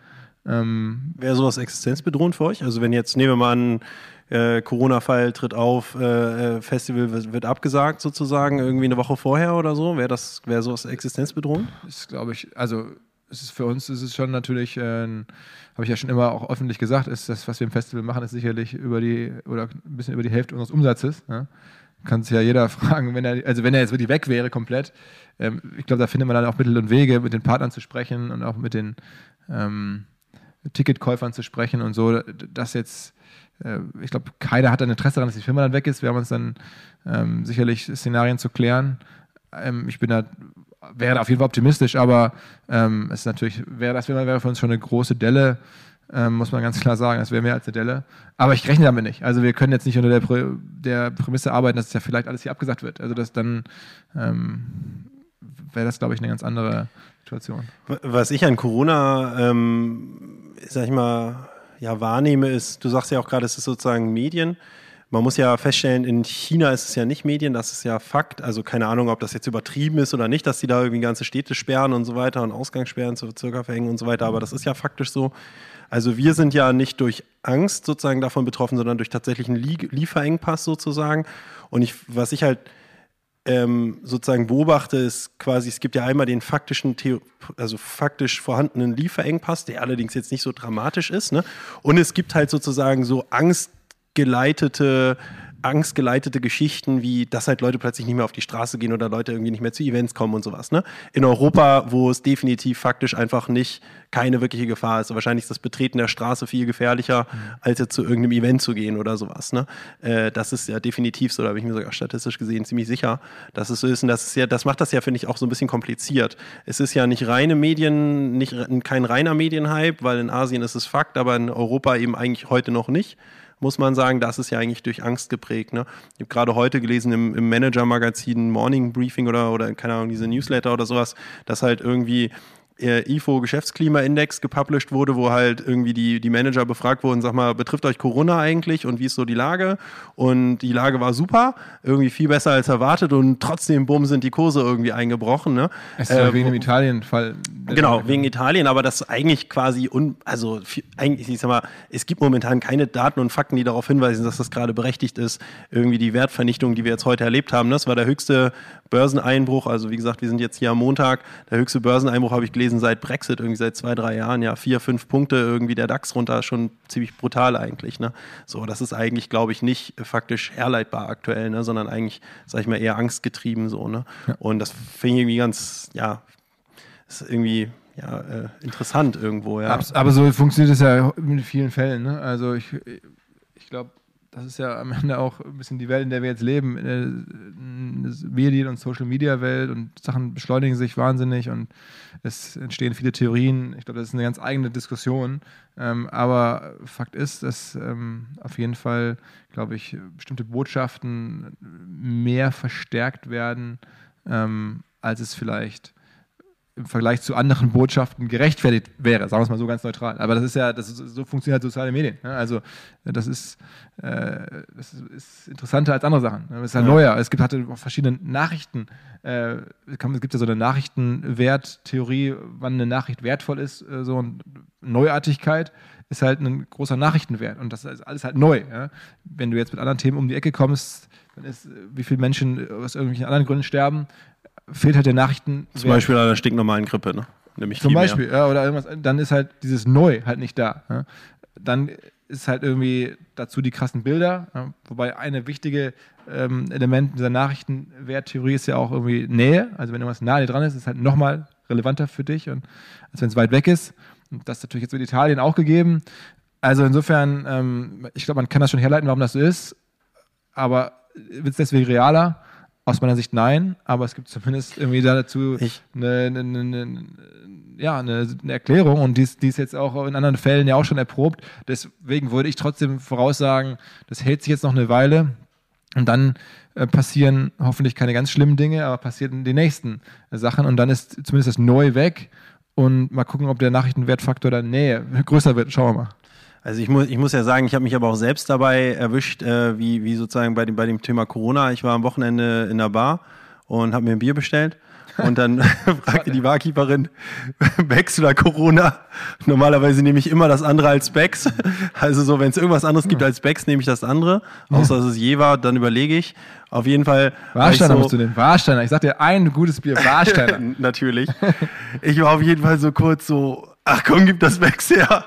ähm, Wäre sowas existenzbedrohend für euch? Also wenn jetzt, nehmen wir mal an, äh, Corona-Fall tritt auf, äh, äh Festival wird, wird, abgesagt sozusagen, irgendwie eine Woche vorher oder so, wäre das, wäre sowas existenzbedrohend? Das glaube ich, also es ist für uns ist es schon natürlich, äh, habe ich ja schon immer auch öffentlich gesagt, ist das, was wir im Festival machen, ist sicherlich über die oder ein bisschen über die Hälfte unseres Umsatzes. Ja? Kann sich ja jeder fragen, wenn er, also wenn er jetzt wirklich weg wäre komplett, ähm, ich glaube, da findet man dann auch Mittel und Wege, mit den Partnern zu sprechen und auch mit den ähm, Ticketkäufern zu sprechen und so, dass jetzt, äh, ich glaube, keiner hat ein Interesse daran, dass die Firma dann weg ist. Wir haben uns dann ähm, sicherlich Szenarien zu klären. Ähm, ich bin da, wäre auf jeden Fall optimistisch, aber ähm, es ist natürlich, wäre das wäre für uns schon eine große Delle. Ähm, muss man ganz klar sagen, das wäre mehr als eine Delle. Aber ich rechne damit nicht. Also wir können jetzt nicht unter der, Prä der Prämisse arbeiten, dass es ja vielleicht alles hier abgesagt wird. Also das dann ähm, wäre das, glaube ich, eine ganz andere Situation. Was ich an Corona ähm, sag ich mal, ja, wahrnehme, ist, du sagst ja auch gerade, es ist sozusagen Medien. Man muss ja feststellen, in China ist es ja nicht Medien, das ist ja Fakt. Also keine Ahnung, ob das jetzt übertrieben ist oder nicht, dass die da irgendwie ganze Städte sperren und so weiter und Ausgangssperren zu circa verhängen und so weiter, aber das ist ja faktisch so. Also wir sind ja nicht durch Angst sozusagen davon betroffen, sondern durch tatsächlichen Lieferengpass sozusagen. Und ich, was ich halt ähm, sozusagen beobachte, ist quasi, es gibt ja einmal den faktischen, also faktisch vorhandenen Lieferengpass, der allerdings jetzt nicht so dramatisch ist, ne? Und es gibt halt sozusagen so angstgeleitete angstgeleitete Geschichten, wie dass halt Leute plötzlich nicht mehr auf die Straße gehen oder Leute irgendwie nicht mehr zu Events kommen und sowas. Ne? In Europa, wo es definitiv faktisch einfach nicht keine wirkliche Gefahr ist. wahrscheinlich ist das Betreten der Straße viel gefährlicher, mhm. als jetzt zu irgendeinem Event zu gehen oder sowas. Ne? Äh, das ist ja definitiv so, da bin ich mir sogar statistisch gesehen ziemlich sicher, dass es so ist. Und das ist ja, das macht das ja, finde ich, auch so ein bisschen kompliziert. Es ist ja nicht reine Medien, nicht kein reiner Medienhype, weil in Asien ist es Fakt, aber in Europa eben eigentlich heute noch nicht muss man sagen, das ist ja eigentlich durch Angst geprägt. Ne? Ich habe gerade heute gelesen im, im Manager-Magazin Morning Briefing oder, oder, keine Ahnung, diese Newsletter oder sowas, dass halt irgendwie IFO Geschäftsklimaindex gepublished wurde, wo halt irgendwie die, die Manager befragt wurden, sag mal, betrifft euch Corona eigentlich und wie ist so die Lage? Und die Lage war super, irgendwie viel besser als erwartet und trotzdem, bumm, sind die Kurse irgendwie eingebrochen. Ne? Es ist äh, wegen dem Italien-Fall. Genau, wegen Italien, aber das eigentlich quasi, un, also eigentlich, ich sag mal, es gibt momentan keine Daten und Fakten, die darauf hinweisen, dass das gerade berechtigt ist, irgendwie die Wertvernichtung, die wir jetzt heute erlebt haben. Das war der höchste Börseneinbruch, also wie gesagt, wir sind jetzt hier am Montag, der höchste Börseneinbruch habe ich gelesen, gewesen seit Brexit, irgendwie seit zwei, drei Jahren, ja, vier, fünf Punkte irgendwie der DAX runter, schon ziemlich brutal eigentlich. Ne? So, das ist eigentlich, glaube ich, nicht faktisch herleitbar aktuell, ne? sondern eigentlich, sag ich mal, eher angstgetrieben so. Ne? Ja. Und das finde ich irgendwie ganz, ja, ist irgendwie ja, äh, interessant irgendwo, ja. Aber so funktioniert es ja in vielen Fällen, ne? Also ich, ich glaube, das ist ja am Ende auch ein bisschen die Welt, in der wir jetzt leben. Eine Medien- und Social-Media-Welt und Sachen beschleunigen sich wahnsinnig und es entstehen viele Theorien. Ich glaube, das ist eine ganz eigene Diskussion. Ähm, aber Fakt ist, dass ähm, auf jeden Fall, glaube ich, bestimmte Botschaften mehr verstärkt werden, ähm, als es vielleicht im Vergleich zu anderen Botschaften gerechtfertigt wäre, sagen wir es mal so ganz neutral. Aber das ist ja, das ist, so funktionieren halt soziale Medien. Ne? Also das ist, äh, das ist, interessanter als andere Sachen. Es ist halt ja. neuer. Es gibt halt verschiedene Nachrichten. Äh, es gibt ja so eine Nachrichtenwerttheorie, wann eine Nachricht wertvoll ist. Äh, so eine Neuartigkeit ist halt ein großer Nachrichtenwert. Und das ist alles halt neu. Ja? Wenn du jetzt mit anderen Themen um die Ecke kommst, dann ist, wie viele Menschen aus irgendwelchen anderen Gründen sterben, fehlt halt der Nachrichten. Zum Beispiel an der stinknormalen Grippe, ne? Nämlich Zum Beispiel, ja, oder irgendwas, dann ist halt dieses Neu halt nicht da. Ja? Dann ist halt irgendwie dazu die krassen Bilder, ja? wobei eine wichtige ähm, Element dieser Nachrichtenwerttheorie ist ja auch irgendwie Nähe. Also wenn irgendwas nah dran ist, ist es halt nochmal relevanter für dich, und, als wenn es weit weg ist. Und das ist natürlich jetzt mit Italien auch gegeben. Also insofern, ähm, ich glaube, man kann das schon herleiten, warum das so ist, aber wird es deswegen realer? Aus meiner Sicht nein, aber es gibt zumindest irgendwie dazu eine, eine, eine, ja, eine, Erklärung und die ist, die ist jetzt auch in anderen Fällen ja auch schon erprobt. Deswegen würde ich trotzdem voraussagen, das hält sich jetzt noch eine Weile und dann äh, passieren hoffentlich keine ganz schlimmen Dinge, aber passieren die nächsten Sachen und dann ist zumindest das Neu weg und mal gucken, ob der Nachrichtenwertfaktor dann Nähe größer wird. Schauen wir mal. Also ich muss, ich muss ja sagen, ich habe mich aber auch selbst dabei erwischt, äh, wie, wie sozusagen bei dem, bei dem Thema Corona. Ich war am Wochenende in der Bar und habe mir ein Bier bestellt. Und dann fragte die Barkeeperin, Becks oder Corona? Normalerweise nehme ich immer das andere als Becks. Also so, wenn es irgendwas anderes gibt als Becks, nehme ich das andere. Außer dass es je war, dann überlege ich. Auf jeden Fall. Warsteiner so, musst du nehmen. Warsteiner. Ich sag dir, ein gutes Bier, Warsteiner. Natürlich. Ich war auf jeden Fall so kurz so, ach komm, gib das Becks her.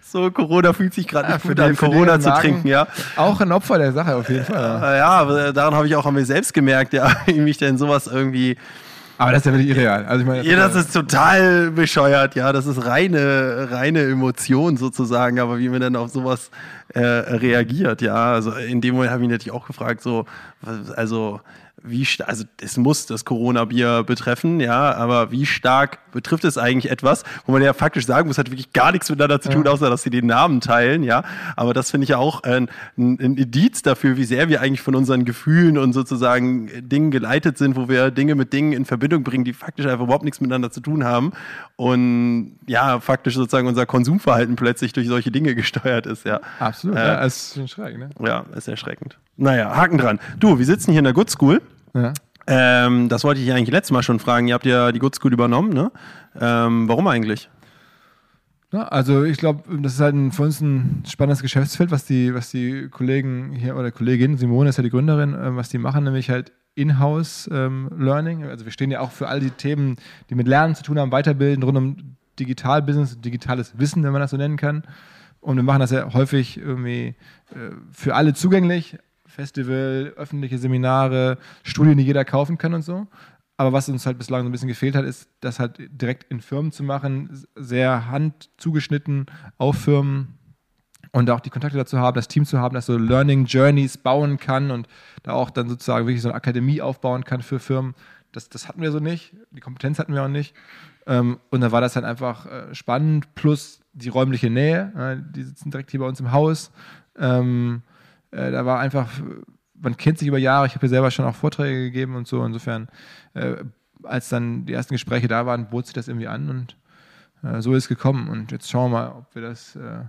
So, Corona fühlt sich gerade ja, nicht gut an, Corona zu trinken, ja. Auch ein Opfer der Sache auf jeden Fall. Ja, aber daran habe ich auch an mir selbst gemerkt, ja, wie mich denn sowas irgendwie aber das ist ja wirklich irreal. Also ich meine, ja, das ist total bescheuert, ja. Das ist reine, reine Emotion sozusagen, aber wie man dann auf sowas äh, reagiert, ja. Also in dem Moment habe ich mich natürlich auch gefragt, so, also wie also es muss das Corona-Bier betreffen, ja, aber wie stark betrifft es eigentlich etwas, wo man ja faktisch sagen muss, hat wirklich gar nichts miteinander zu tun, ja. außer dass sie den Namen teilen, ja. Aber das finde ich ja auch ein, ein, Indiz dafür, wie sehr wir eigentlich von unseren Gefühlen und sozusagen Dingen geleitet sind, wo wir Dinge mit Dingen in Verbindung bringen, die faktisch einfach überhaupt nichts miteinander zu tun haben. Und ja, faktisch sozusagen unser Konsumverhalten plötzlich durch solche Dinge gesteuert ist, ja. Absolut, äh, ja, ist erschreckend, ne? Ja, ist erschreckend. Naja, Haken dran. Du, wir sitzen hier in der Good School. Ja. Ähm, das wollte ich eigentlich letztes Mal schon fragen. Ihr habt ja die Good School übernommen, ne? Ähm, warum eigentlich? Ja, also ich glaube, das ist halt ein, für uns ein spannendes Geschäftsfeld, was die, was die Kollegen hier oder Kollegin Simone ist ja die Gründerin, äh, was die machen, nämlich halt In-house ähm, Learning. Also wir stehen ja auch für all die Themen, die mit Lernen zu tun haben, Weiterbilden rund um Digital-Business, digitales Wissen, wenn man das so nennen kann. Und wir machen das ja häufig irgendwie äh, für alle zugänglich, Festival, öffentliche Seminare, Studien, die jeder kaufen kann und so. Aber was uns halt bislang so ein bisschen gefehlt hat, ist, das halt direkt in Firmen zu machen, sehr handzugeschnitten auf Firmen und auch die Kontakte dazu haben, das Team zu haben, das so Learning Journeys bauen kann und da auch dann sozusagen wirklich so eine Akademie aufbauen kann für Firmen. Das, das hatten wir so nicht, die Kompetenz hatten wir auch nicht. Ähm, und dann war das halt einfach äh, spannend, plus die räumliche Nähe. Äh, die sitzen direkt hier bei uns im Haus. Äh, da war einfach, man kennt sich über Jahre. Ich habe hier selber schon auch Vorträge gegeben und so. Insofern, äh, als dann die ersten Gespräche da waren, bot sich das irgendwie an und äh, so ist es gekommen. Und jetzt schauen wir mal, ob wir das äh,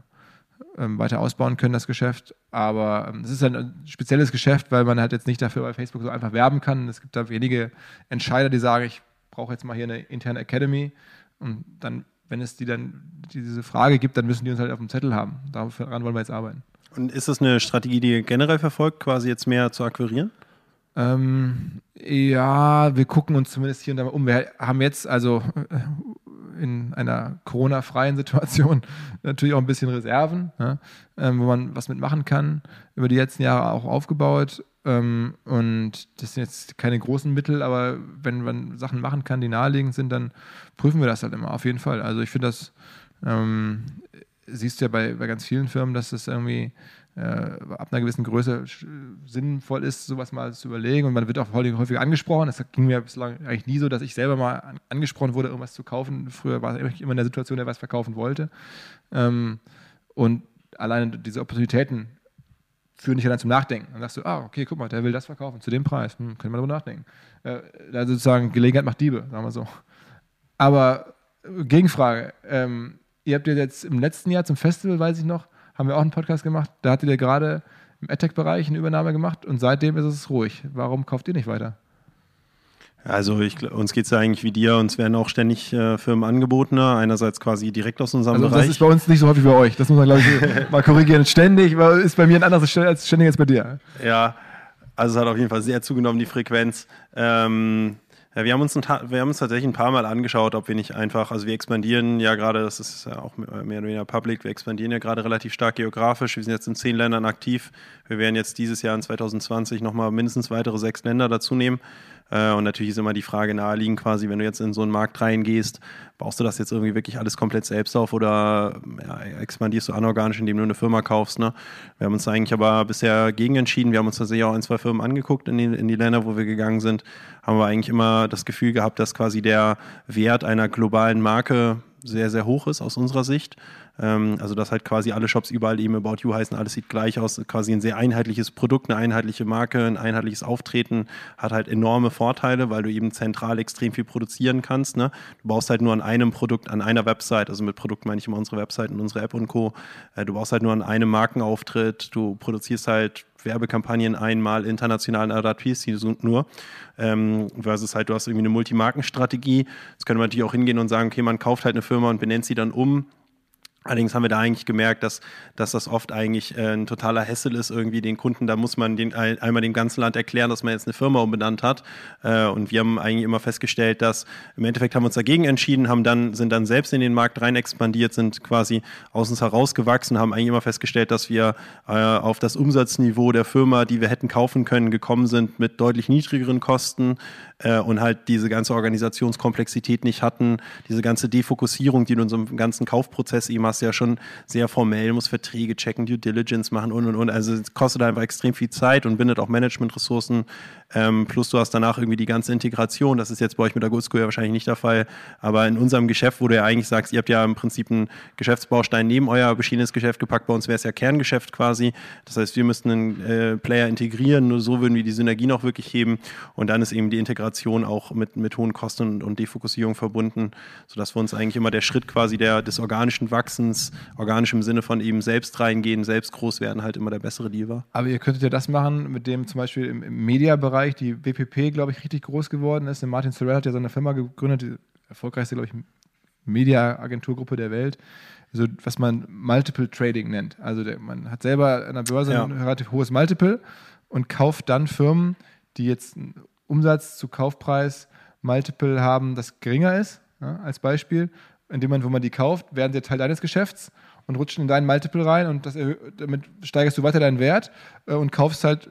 ähm, weiter ausbauen können, das Geschäft. Aber ähm, es ist ein spezielles Geschäft, weil man halt jetzt nicht dafür bei Facebook so einfach werben kann. Es gibt da wenige Entscheider, die sagen, ich brauche jetzt mal hier eine interne Academy. Und dann, wenn es die dann diese Frage gibt, dann müssen die uns halt auf dem Zettel haben. Daran wollen wir jetzt arbeiten. Und ist das eine Strategie, die ihr generell verfolgt, quasi jetzt mehr zu akquirieren? Ähm, ja, wir gucken uns zumindest hier und da um. Wir haben jetzt also in einer Corona-freien Situation natürlich auch ein bisschen Reserven, ja, ähm, wo man was mitmachen kann, über die letzten Jahre auch aufgebaut. Ähm, und das sind jetzt keine großen Mittel, aber wenn man Sachen machen kann, die naheliegend sind, dann prüfen wir das halt immer, auf jeden Fall. Also ich finde das, ähm, siehst du ja bei, bei ganz vielen Firmen, dass das irgendwie äh, ab einer gewissen Größe sinnvoll ist, sowas mal zu überlegen. Und man wird auch häufig angesprochen. Es ging mir bislang eigentlich nie so, dass ich selber mal angesprochen wurde, irgendwas zu kaufen. Früher war ich immer in der Situation, der was verkaufen wollte. Ähm, und alleine diese Opportunitäten führen dich ja dann zum Nachdenken. Dann sagst du, ah, okay, guck mal, der will das verkaufen zu dem Preis. Hm, können wir darüber nachdenken. Äh, also sozusagen Gelegenheit macht Diebe, sagen wir so. Aber äh, Gegenfrage. Ähm, ihr habt jetzt im letzten Jahr zum Festival, weiß ich noch, haben wir auch einen Podcast gemacht. Da hattet ihr gerade im AdTech-Bereich eine Übernahme gemacht und seitdem ist es ruhig. Warum kauft ihr nicht weiter? Also ich, uns geht es ja eigentlich wie dir, uns werden auch ständig äh, Firmen angeboten, einerseits quasi direkt aus unserem also Bereich. Das ist bei uns nicht so häufig wie bei euch, das muss man glaube ich mal korrigieren. Ständig ist bei mir ein anderes als ständig als bei dir. Ja, also es hat auf jeden Fall sehr zugenommen, die Frequenz. Ähm, ja, wir haben, uns ein, wir haben uns tatsächlich ein paar Mal angeschaut, ob wir nicht einfach, also wir expandieren ja gerade, das ist ja auch mehr oder weniger public, wir expandieren ja gerade relativ stark geografisch. Wir sind jetzt in zehn Ländern aktiv. Wir werden jetzt dieses Jahr in 2020 nochmal mindestens weitere sechs Länder dazu nehmen. Äh, und natürlich ist immer die Frage naheliegend quasi, wenn du jetzt in so einen Markt reingehst, baust du das jetzt irgendwie wirklich alles komplett selbst auf oder ja, expandierst du anorganisch, indem du eine Firma kaufst? Ne? Wir haben uns eigentlich aber bisher gegen entschieden. Wir haben uns tatsächlich auch ein, zwei Firmen angeguckt in die, in die Länder, wo wir gegangen sind. Haben wir eigentlich immer das Gefühl gehabt, dass quasi der Wert einer globalen Marke sehr, sehr hoch ist aus unserer Sicht. Ähm, also dass halt quasi alle Shops überall eben About You heißen, alles sieht gleich aus, quasi ein sehr einheitliches Produkt, eine einheitliche Marke, ein einheitliches Auftreten hat halt enorme Vorteile, weil du eben zentral extrem viel produzieren kannst. Ne? Du baust halt nur an einem Produkt, an einer Website, also mit Produkt meine ich immer unsere Website und unsere App und Co. Äh, du baust halt nur an einem Markenauftritt, du produzierst halt Werbekampagnen einmal international in RPC nur. Ähm, versus halt, du hast irgendwie eine Multimarkenstrategie. Jetzt könnte man natürlich auch hingehen und sagen, okay, man kauft halt eine Firma und benennt sie dann um Allerdings haben wir da eigentlich gemerkt, dass, dass das oft eigentlich äh, ein totaler Hessel ist, irgendwie den Kunden, da muss man den, einmal dem ganzen Land erklären, dass man jetzt eine Firma umbenannt hat. Äh, und wir haben eigentlich immer festgestellt, dass im Endeffekt haben wir uns dagegen entschieden, haben dann, sind dann selbst in den Markt rein expandiert, sind quasi aus uns herausgewachsen, haben eigentlich immer festgestellt, dass wir äh, auf das Umsatzniveau der Firma, die wir hätten kaufen können, gekommen sind mit deutlich niedrigeren Kosten, und halt diese ganze Organisationskomplexität nicht hatten, diese ganze Defokussierung, die in einem ganzen Kaufprozess eben ja schon sehr formell, muss Verträge checken, Due Diligence machen und und und. Also es kostet einfach extrem viel Zeit und bindet auch Managementressourcen. Ähm, plus du hast danach irgendwie die ganze Integration. Das ist jetzt bei euch mit der Goodschool ja wahrscheinlich nicht der Fall. Aber in unserem Geschäft, wo du ja eigentlich sagst, ihr habt ja im Prinzip einen Geschäftsbaustein neben euer beschiedenes Geschäft gepackt. Bei uns wäre es ja Kerngeschäft quasi. Das heißt, wir müssten einen äh, Player integrieren. Nur so würden wir die Synergie noch wirklich heben. Und dann ist eben die Integration auch mit, mit hohen Kosten und, und Defokussierung verbunden, sodass für uns eigentlich immer der Schritt quasi der, des organischen Wachsens, organisch im Sinne von eben selbst reingehen, selbst groß werden, halt immer der bessere Deal war. Aber ihr könntet ja das machen, mit dem zum Beispiel im, im Media-Bereich die WPP, glaube ich, richtig groß geworden ist. Der Martin Sorrell hat ja seine Firma gegründet, die erfolgreichste, glaube ich, Media-Agenturgruppe der Welt so was man Multiple Trading nennt. Also der, man hat selber an der Börse ja. ein relativ hohes Multiple und kauft dann Firmen, die jetzt Umsatz zu Kaufpreis Multiple haben, das geringer ist, ja, als Beispiel. In dem Moment, wo man die kauft, werden sie Teil deines Geschäfts und rutschen in deinen Multiple rein und das damit steigerst du weiter deinen Wert äh, und kaufst halt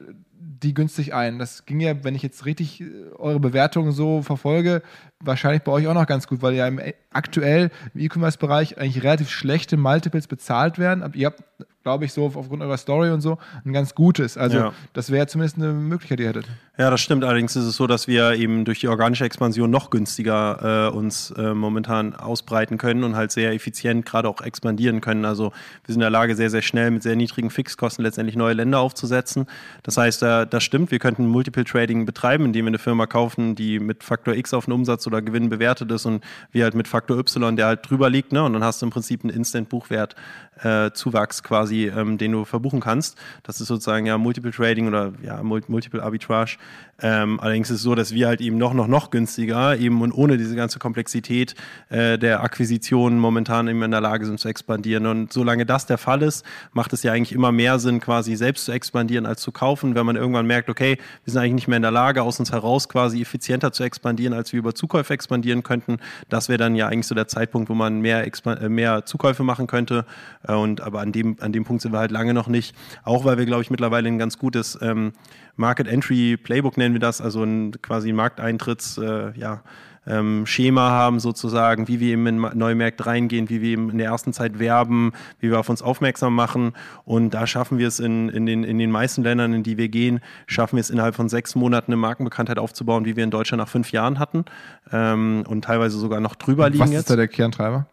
die günstig ein. Das ging ja, wenn ich jetzt richtig äh, eure Bewertungen so verfolge, wahrscheinlich bei euch auch noch ganz gut, weil ja im, äh, aktuell im E-Commerce-Bereich eigentlich relativ schlechte Multiples bezahlt werden. Ihr habt, glaube ich, so aufgrund eurer Story und so ein ganz gutes. Also ja. das wäre zumindest eine Möglichkeit, die ihr hättet. Ja, das stimmt. Allerdings ist es so, dass wir eben durch die organische Expansion noch günstiger äh, uns äh, momentan ausbreiten können und halt sehr effizient gerade auch expandieren können. Also wir sind in der Lage, sehr, sehr schnell mit sehr niedrigen Fixkosten letztendlich neue Länder aufzusetzen. Das heißt, äh, das stimmt. Wir könnten Multiple Trading betreiben, indem wir eine Firma kaufen, die mit Faktor X auf den Umsatz oder Gewinn bewertet ist und wir halt mit Faktor Y, der halt drüber liegt. Ne? Und dann hast du im Prinzip einen Instant-Buchwert äh, Zuwachs quasi, ähm, den du verbuchen kannst. Das ist sozusagen ja Multiple Trading oder ja Multiple Arbitrage. Ähm, allerdings ist es so, dass wir halt eben noch, noch, noch günstiger eben und ohne diese ganze Komplexität äh, der Akquisition momentan eben in der Lage sind zu expandieren. Und solange das der Fall ist, macht es ja eigentlich immer mehr Sinn, quasi selbst zu expandieren als zu kaufen. Wenn man irgendwann merkt, okay, wir sind eigentlich nicht mehr in der Lage, aus uns heraus quasi effizienter zu expandieren, als wir über Zukäufe expandieren könnten, das wäre dann ja eigentlich so der Zeitpunkt, wo man mehr, äh, mehr Zukäufe machen könnte. Äh, und aber an dem, an dem Punkt sind wir halt lange noch nicht. Auch weil wir, glaube ich, mittlerweile ein ganz gutes ähm, Market Entry Playbook nennen wir das, also ein, quasi ein Markteintritts, äh, ja, ähm, Schema haben sozusagen, wie wir eben in neue Märkte reingehen, wie wir eben in der ersten Zeit werben, wie wir auf uns aufmerksam machen. Und da schaffen wir es in, in, den, in den meisten Ländern, in die wir gehen, schaffen wir es innerhalb von sechs Monaten eine Markenbekanntheit aufzubauen, wie wir in Deutschland nach fünf Jahren hatten ähm, und teilweise sogar noch drüber liegen. Was ist da der Kerntreiber?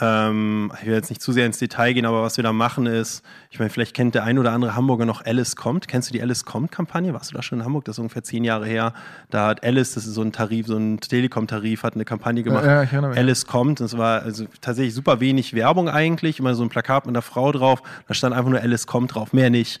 Ähm, ich will jetzt nicht zu sehr ins Detail gehen, aber was wir da machen ist, ich meine, vielleicht kennt der ein oder andere Hamburger noch Alice Kommt. Kennst du die Alice Kommt-Kampagne? Warst du da schon in Hamburg? Das ist ungefähr zehn Jahre her. Da hat Alice, das ist so ein Tarif, so ein Telekom-Tarif, hat eine Kampagne gemacht. Ja, ich mich. Alice Kommt. Das war also tatsächlich super wenig Werbung eigentlich. Immer so ein Plakat mit einer Frau drauf. Da stand einfach nur Alice Kommt drauf, mehr nicht.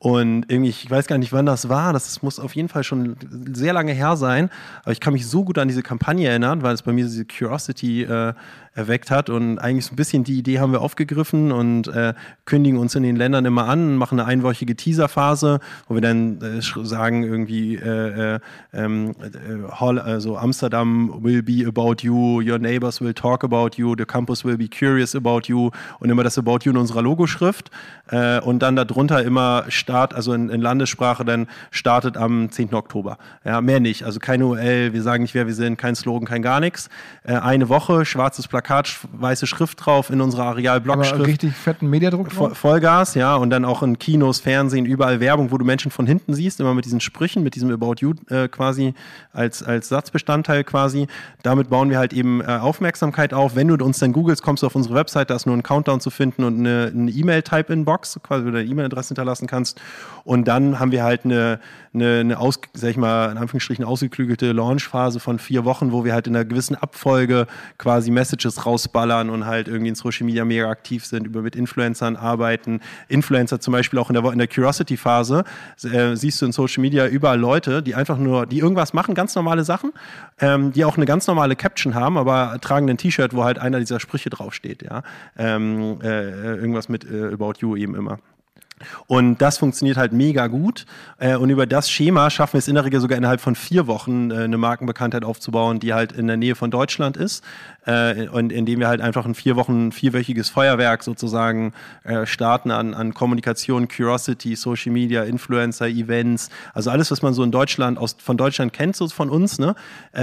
Und irgendwie, ich weiß gar nicht, wann das war. Das muss auf jeden Fall schon sehr lange her sein. Aber ich kann mich so gut an diese Kampagne erinnern, weil es bei mir diese Curiosity äh, erweckt hat. Und eigentlich so ein bisschen die Idee haben wir aufgegriffen und äh, kündigen uns in den Ländern immer an, machen eine einwöchige Teaserphase, wo wir dann äh, sagen irgendwie äh, äh, ähm, äh, also Amsterdam will be about you, your neighbors will talk about you, the campus will be curious about you und immer das about you in unserer Logoschrift äh, und dann darunter immer Start, also in, in Landessprache dann startet am 10. Oktober. Ja, mehr nicht, also keine UL, wir sagen nicht, wer wir sind, kein Slogan, kein gar nichts. Eine Woche, schwarzes Plakat Plakat, weiße Schrift drauf in unserer Areal-Blockschrift. Richtig fetten Mediadruck drauf? Vollgas, ja. Und dann auch in Kinos, Fernsehen, überall Werbung, wo du Menschen von hinten siehst, immer mit diesen Sprüchen, mit diesem About You äh, quasi als, als Satzbestandteil quasi. Damit bauen wir halt eben äh, Aufmerksamkeit auf. Wenn du uns dann googelst, kommst du auf unsere Website, da ist nur ein Countdown zu finden und eine, E-Mail-Type-In-Box, quasi, wo du eine E-Mail-Adresse hinterlassen kannst. Und dann haben wir halt eine, eine, eine aus, sag ich mal, in Anführungsstrichen ausgeklügelte Launch-Phase von vier Wochen, wo wir halt in einer gewissen Abfolge quasi Messages rausballern und halt irgendwie in Social Media mega aktiv sind, über mit Influencern arbeiten. Influencer zum Beispiel auch in der, in der Curiosity-Phase äh, siehst du in Social Media überall Leute, die einfach nur, die irgendwas machen, ganz normale Sachen, ähm, die auch eine ganz normale Caption haben, aber tragen ein T-Shirt, wo halt einer dieser Sprüche draufsteht, ja. Ähm, äh, irgendwas mit äh, About You eben immer. Und das funktioniert halt mega gut. Äh, und über das Schema schaffen wir es in der Regel sogar innerhalb von vier Wochen äh, eine Markenbekanntheit aufzubauen, die halt in der Nähe von Deutschland ist. Äh, und indem wir halt einfach in vier Wochen vierwöchiges Feuerwerk sozusagen starten an, an Kommunikation, Curiosity, Social Media, Influencer, Events. Also alles, was man so in Deutschland, aus, von Deutschland kennt, so von uns, ne?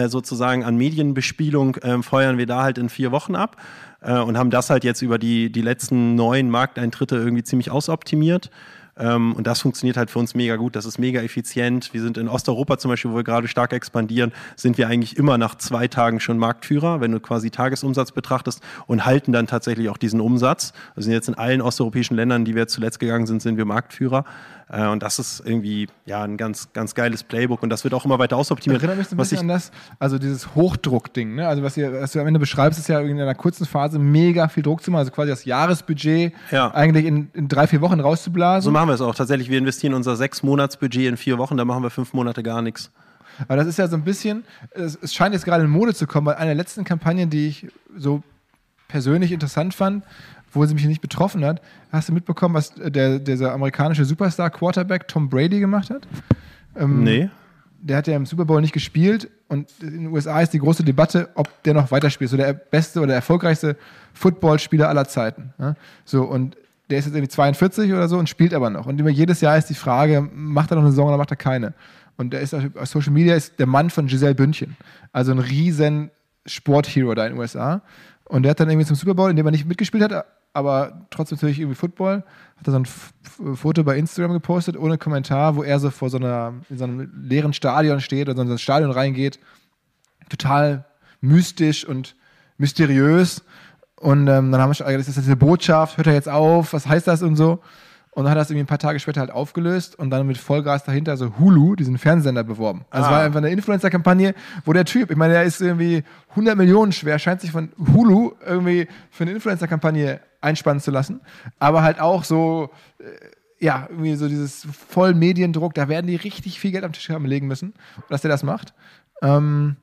sozusagen an Medienbespielung ähm, feuern wir da halt in vier Wochen ab äh, und haben das halt jetzt über die, die letzten neun Markteintritte irgendwie ziemlich ausoptimiert. Ähm, und das funktioniert halt für uns mega gut. Das ist mega effizient. Wir sind in Osteuropa zum Beispiel, wo wir gerade stark expandieren, sind wir eigentlich immer nach zwei Tagen schon Marktführer, wenn du quasi Tagesumsatz betrachtest und halten dann tatsächlich auch diesen Umsatz. Wir sind jetzt in allen osteuropäischen Ländern, die wir zuletzt gegangen sind, sind wir Marktführer. Äh, und das ist irgendwie ja ein ganz, ganz geiles Playbook und das wird auch immer weiter ausoptimiert. Erinnert mich so ein bisschen an das, also dieses Hochdruckding, ne? Also was, ihr, was du am Ende beschreibst, ist ja in einer kurzen Phase mega viel Druck zu machen, also quasi das Jahresbudget ja. eigentlich in, in drei, vier Wochen rauszublasen. So machen wir es auch. Tatsächlich, wir investieren unser sechs Monatsbudget in vier Wochen, da machen wir fünf Monate gar nichts. Aber das ist ja so ein bisschen, es, es scheint jetzt gerade in Mode zu kommen, weil eine der letzten Kampagnen, die ich so persönlich interessant fand, obwohl sie mich nicht betroffen hat. Hast du mitbekommen, was der, dieser amerikanische Superstar-Quarterback Tom Brady gemacht hat? Ähm, nee. der hat ja im Super Bowl nicht gespielt und in den USA ist die große Debatte, ob der noch weiterspielt. So der beste oder erfolgreichste Footballspieler aller Zeiten. Ja? So und der ist jetzt irgendwie 42 oder so und spielt aber noch. Und immer jedes Jahr ist die Frage, macht er noch eine Saison oder macht er keine? Und der ist auf Social Media ist der Mann von Giselle Bündchen. Also ein riesen Sporthero da in den USA. Und der hat dann irgendwie zum Super Bowl, in dem er nicht mitgespielt hat, aber trotzdem natürlich irgendwie Football, hat er so ein F Foto bei Instagram gepostet, ohne Kommentar, wo er so vor so, einer, in so einem leeren Stadion steht oder so in so ein Stadion reingeht. Total mystisch und mysteriös. Und ähm, dann haben wir schon gesagt, das ist diese Botschaft, hört er jetzt auf, was heißt das und so. Und dann hat er es irgendwie ein paar Tage später halt aufgelöst und dann mit Vollgas dahinter so Hulu, diesen Fernsehsender, beworben. Also ah. es war einfach eine Influencer-Kampagne, wo der Typ, ich meine, der ist irgendwie 100 Millionen schwer, scheint sich von Hulu irgendwie für eine Influencer-Kampagne einspannen zu lassen. Aber halt auch so, äh, ja, irgendwie so dieses voll Mediendruck, da werden die richtig viel Geld am Tisch haben legen müssen, dass der das macht. Ähm,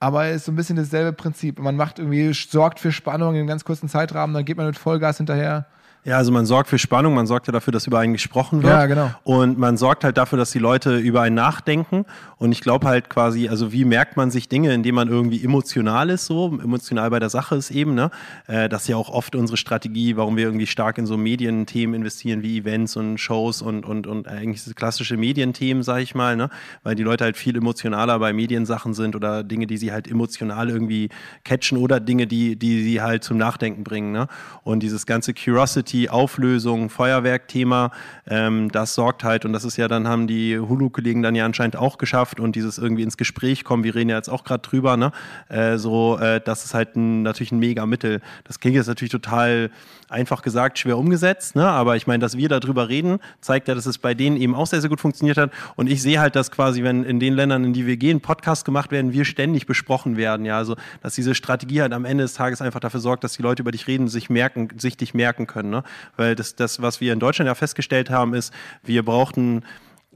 aber es ist so ein bisschen dasselbe Prinzip. Man macht irgendwie, sorgt für Spannung in einem ganz kurzen Zeitrahmen, dann geht man mit Vollgas hinterher. Ja, also man sorgt für Spannung, man sorgt ja dafür, dass über einen gesprochen wird. Ja, genau. Und man sorgt halt dafür, dass die Leute über einen nachdenken. Und ich glaube halt quasi, also wie merkt man sich Dinge, indem man irgendwie emotional ist, so emotional bei der Sache ist eben, ne? Äh, das ist ja auch oft unsere Strategie, warum wir irgendwie stark in so Medienthemen investieren wie Events und Shows und, und, und eigentlich klassische Medienthemen, sag ich mal, ne? Weil die Leute halt viel emotionaler bei Mediensachen sind oder Dinge, die sie halt emotional irgendwie catchen oder Dinge, die, die sie halt zum Nachdenken bringen, ne? Und dieses ganze Curiosity Security, Auflösung, Feuerwerk-Thema. Ähm, das sorgt halt, und das ist ja dann, haben die Hulu-Kollegen dann ja anscheinend auch geschafft und dieses irgendwie ins Gespräch kommen, wir reden ja jetzt auch gerade drüber, ne? Äh, so, äh, das ist halt ein, natürlich ein mega Mittel. Das klingt jetzt natürlich total einfach gesagt, schwer umgesetzt, ne? aber ich meine, dass wir darüber reden, zeigt ja, dass es bei denen eben auch sehr, sehr gut funktioniert hat. Und ich sehe halt, dass quasi, wenn in den Ländern, in die wir gehen, Podcasts gemacht werden, wir ständig besprochen werden. Ja, also, dass diese Strategie halt am Ende des Tages einfach dafür sorgt, dass die Leute über dich reden, sich merken, sich dich merken können. Ne? Weil das, das, was wir in Deutschland ja festgestellt haben, ist, wir brauchten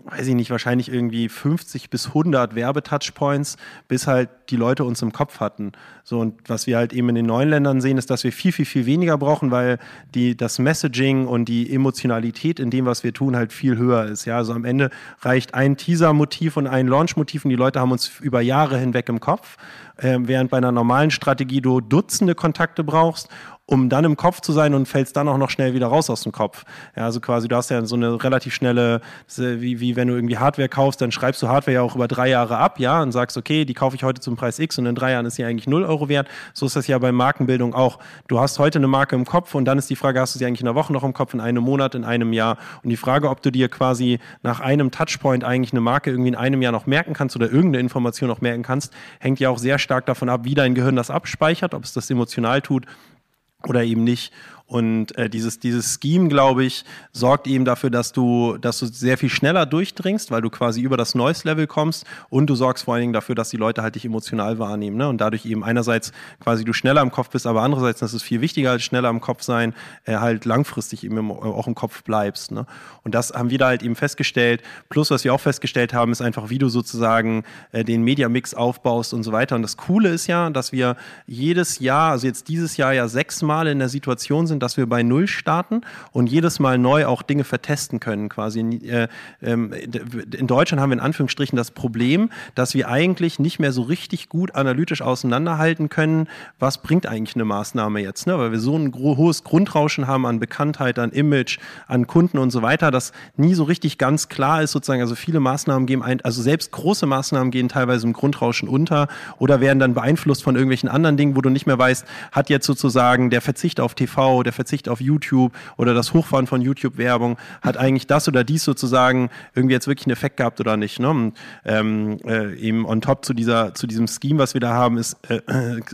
weiß ich nicht, wahrscheinlich irgendwie 50 bis 100 Werbetouchpoints, bis halt die Leute uns im Kopf hatten. So und was wir halt eben in den neuen Ländern sehen, ist, dass wir viel, viel, viel weniger brauchen, weil die, das Messaging und die Emotionalität in dem, was wir tun, halt viel höher ist. Ja, also am Ende reicht ein Teaser-Motiv und ein Launch-Motiv und die Leute haben uns über Jahre hinweg im Kopf, äh, während bei einer normalen Strategie du Dutzende Kontakte brauchst um dann im Kopf zu sein und fällst dann auch noch schnell wieder raus aus dem Kopf. Ja, also quasi, du hast ja so eine relativ schnelle, wie, wie wenn du irgendwie Hardware kaufst, dann schreibst du Hardware ja auch über drei Jahre ab, ja, und sagst, okay, die kaufe ich heute zum Preis X und in drei Jahren ist sie eigentlich null Euro wert. So ist das ja bei Markenbildung auch. Du hast heute eine Marke im Kopf und dann ist die Frage, hast du sie eigentlich in einer Woche noch im Kopf, in einem Monat, in einem Jahr? Und die Frage, ob du dir quasi nach einem Touchpoint eigentlich eine Marke irgendwie in einem Jahr noch merken kannst oder irgendeine Information noch merken kannst, hängt ja auch sehr stark davon ab, wie dein Gehirn das abspeichert, ob es das emotional tut oder eben nicht. Und äh, dieses, dieses Scheme, glaube ich, sorgt eben dafür, dass du, dass du sehr viel schneller durchdringst, weil du quasi über das Noise-Level kommst und du sorgst vor allen Dingen dafür, dass die Leute halt dich emotional wahrnehmen. Ne? Und dadurch eben einerseits quasi du schneller im Kopf bist, aber andererseits, das ist viel wichtiger als schneller im Kopf sein, äh, halt langfristig eben im, auch im Kopf bleibst. Ne? Und das haben wir da halt eben festgestellt. Plus, was wir auch festgestellt haben, ist einfach, wie du sozusagen äh, den Media-Mix aufbaust und so weiter. Und das Coole ist ja, dass wir jedes Jahr, also jetzt dieses Jahr ja sechsmal in der Situation sind, sind, dass wir bei Null starten und jedes Mal neu auch Dinge vertesten können. Quasi äh, ähm, in Deutschland haben wir in Anführungsstrichen das Problem, dass wir eigentlich nicht mehr so richtig gut analytisch auseinanderhalten können, was bringt eigentlich eine Maßnahme jetzt, ne? weil wir so ein hohes Grundrauschen haben an Bekanntheit, an Image, an Kunden und so weiter, dass nie so richtig ganz klar ist sozusagen, also viele Maßnahmen geben ein, also selbst große Maßnahmen gehen teilweise im Grundrauschen unter oder werden dann beeinflusst von irgendwelchen anderen Dingen, wo du nicht mehr weißt, hat jetzt sozusagen der Verzicht auf TV, der Verzicht auf YouTube oder das Hochfahren von YouTube-Werbung, hat eigentlich das oder dies sozusagen irgendwie jetzt wirklich einen Effekt gehabt oder nicht. Ne? Und, ähm, äh, eben on top zu, dieser, zu diesem Scheme, was wir da haben, ist, äh,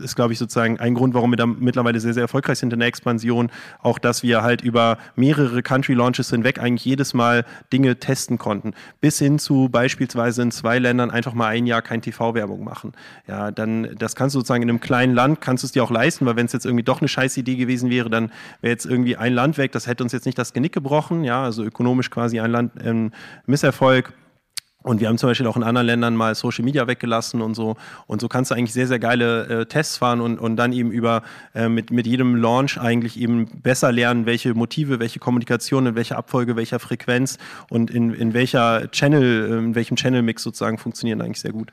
ist glaube ich, sozusagen ein Grund, warum wir da mittlerweile sehr, sehr erfolgreich sind in der Expansion. Auch, dass wir halt über mehrere Country-Launches hinweg eigentlich jedes Mal Dinge testen konnten. Bis hin zu beispielsweise in zwei Ländern einfach mal ein Jahr kein TV-Werbung machen. Ja, dann, das kannst du sozusagen in einem kleinen Land, kannst du es dir auch leisten, weil wenn es jetzt irgendwie doch eine scheiß Idee gewesen wäre, dann wäre jetzt irgendwie ein Land weg, das hätte uns jetzt nicht das Genick gebrochen, ja, also ökonomisch quasi ein Land ähm, Misserfolg. Und wir haben zum Beispiel auch in anderen Ländern mal Social Media weggelassen und so. Und so kannst du eigentlich sehr, sehr geile äh, Tests fahren und, und dann eben über äh, mit, mit jedem Launch eigentlich eben besser lernen, welche Motive, welche Kommunikation, in welcher Abfolge, welcher Frequenz und in, in welcher Channel, äh, in welchem Channel-Mix sozusagen funktionieren eigentlich sehr gut.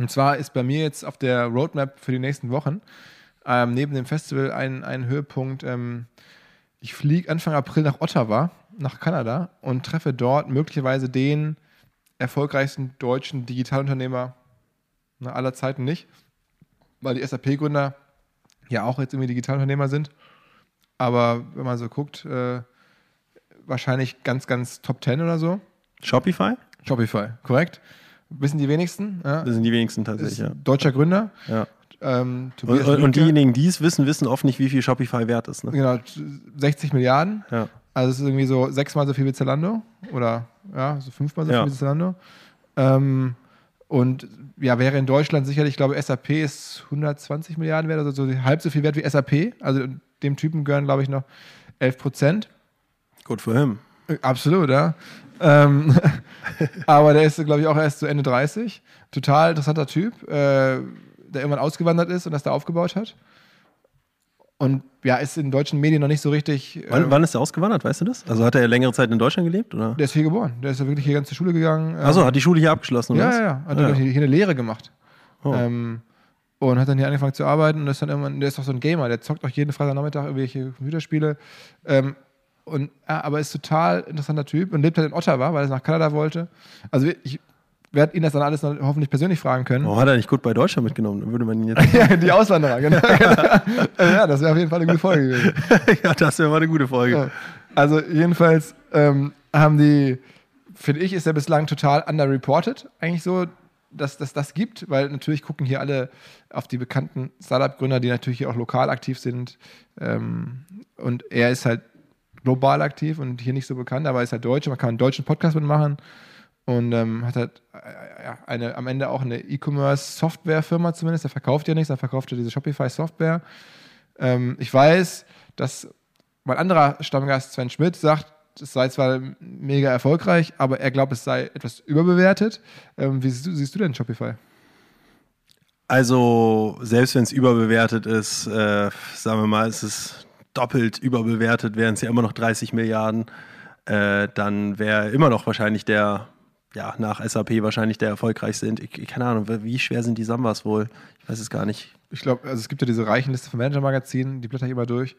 Und zwar ist bei mir jetzt auf der Roadmap für die nächsten Wochen ähm, neben dem Festival ein, ein Höhepunkt. Ähm, ich fliege Anfang April nach Ottawa, nach Kanada und treffe dort möglicherweise den erfolgreichsten deutschen Digitalunternehmer na, aller Zeiten nicht, weil die SAP-Gründer ja auch jetzt irgendwie Digitalunternehmer sind. Aber wenn man so guckt, äh, wahrscheinlich ganz, ganz Top 10 oder so. Shopify? Shopify, korrekt. Wissen die wenigsten. Ja. Das sind die wenigsten tatsächlich, ja. Deutscher Gründer. Ja. Ähm, und, und, diejenigen, die es wissen, wissen oft nicht, wie viel Shopify wert ist. Ne? Genau, 60 Milliarden. Ja. Also es ist irgendwie so sechsmal so viel wie Zalando oder ja, so fünfmal so viel wie Zalando. Ähm, und ja, wäre in Deutschland sicherlich, ich glaube, SAP ist 120 Milliarden wert, also so halb so viel wert wie SAP. Also dem Typen gehören, glaube ich, noch 11 Prozent. Gut für ihn. Absolut, ja. Ähm, aber der ist, glaube ich, auch erst zu Ende 30. Total interessanter Typ, äh, der irgendwann ausgewandert ist und das da aufgebaut hat. Und ja, ist in deutschen Medien noch nicht so richtig. Äh, wann, wann, ist er ausgewandert, weißt du das? Also hat er längere Zeit in Deutschland gelebt? Oder? Der ist hier geboren. Der ist ja wirklich hier ganz zur Schule gegangen. Ähm, Achso, hat die Schule hier abgeschlossen, oder? Ja, ja, ja. Hat ah, ja. hier eine Lehre gemacht. Oh. Ähm, und hat dann hier angefangen zu arbeiten und ist dann irgendwann, der ist doch so ein Gamer, der zockt auch jeden Freitagnachmittag irgendwelche Computerspiele. Ähm, und, ja, aber ist total interessanter Typ und lebt halt in Ottawa, weil er nach Kanada wollte. Also ich werde ihn das dann alles hoffentlich persönlich fragen können. Oh, hat er nicht gut bei Deutschland mitgenommen? Dann würde man ihn jetzt. ja, die Auswanderer, genau. ja, das wäre auf jeden Fall eine gute Folge gewesen. ja, das wäre mal eine gute Folge. Ja. Also, jedenfalls ähm, haben die, finde ich, ist er bislang total underreported, eigentlich so, dass das das gibt, weil natürlich gucken hier alle auf die bekannten Startup-Gründer, die natürlich hier auch lokal aktiv sind. Ähm, und er ist halt global aktiv und hier nicht so bekannt, aber er ist halt Deutsch, man kann einen deutschen Podcast mitmachen und ähm, hat halt äh, eine, am Ende auch eine E-Commerce-Software-Firma zumindest. Er verkauft ja nichts, er verkauft ja diese Shopify-Software. Ähm, ich weiß, dass mein anderer Stammgast Sven Schmidt sagt, es sei zwar mega erfolgreich, aber er glaubt, es sei etwas überbewertet. Ähm, wie siehst du, siehst du denn Shopify? Also, selbst wenn es überbewertet ist, äh, sagen wir mal, es ist doppelt überbewertet, wären es ja immer noch 30 Milliarden, äh, dann wäre immer noch wahrscheinlich der, ja, nach SAP wahrscheinlich der erfolgreichste. Ich, keine Ahnung, wie schwer sind die Sambas wohl? Ich weiß es gar nicht. Ich glaube, also es gibt ja diese Reichenliste von Manager-Magazinen, die blätter ich immer durch.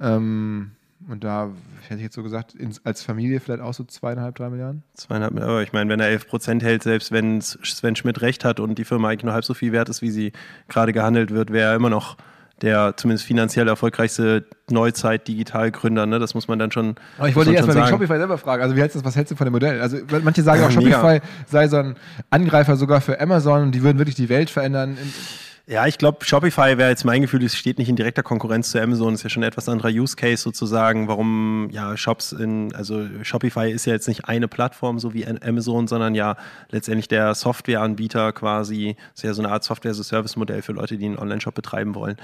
Ähm, und da hätte ich jetzt so gesagt, in, als Familie vielleicht auch so zweieinhalb, drei Milliarden? Zweieinhalb Milliarden, aber ich meine, wenn er 11 Prozent hält, selbst wenn Sven Schmidt recht hat und die Firma eigentlich nur halb so viel wert ist, wie sie gerade gehandelt wird, wäre er immer noch der zumindest finanziell erfolgreichste Neuzeit-Digitalgründer, ne? Das muss man dann schon. Aber ich wollte dich erstmal wegen Shopify selber fragen. Also, wie hältst du, was hältst du von dem Modell? Also, manche sagen ja, auch, Shopify mega. sei so ein Angreifer sogar für Amazon und die würden wirklich die Welt verändern. Ja, ich glaube, Shopify wäre jetzt mein Gefühl, es steht nicht in direkter Konkurrenz zu Amazon. Ist ja schon ein etwas anderer Use Case sozusagen, warum ja Shops in, also Shopify ist ja jetzt nicht eine Plattform so wie Amazon, sondern ja letztendlich der Softwareanbieter quasi. Ist ja so eine Art Software-as-a-Service-Modell für Leute, die einen Online-Shop betreiben wollen.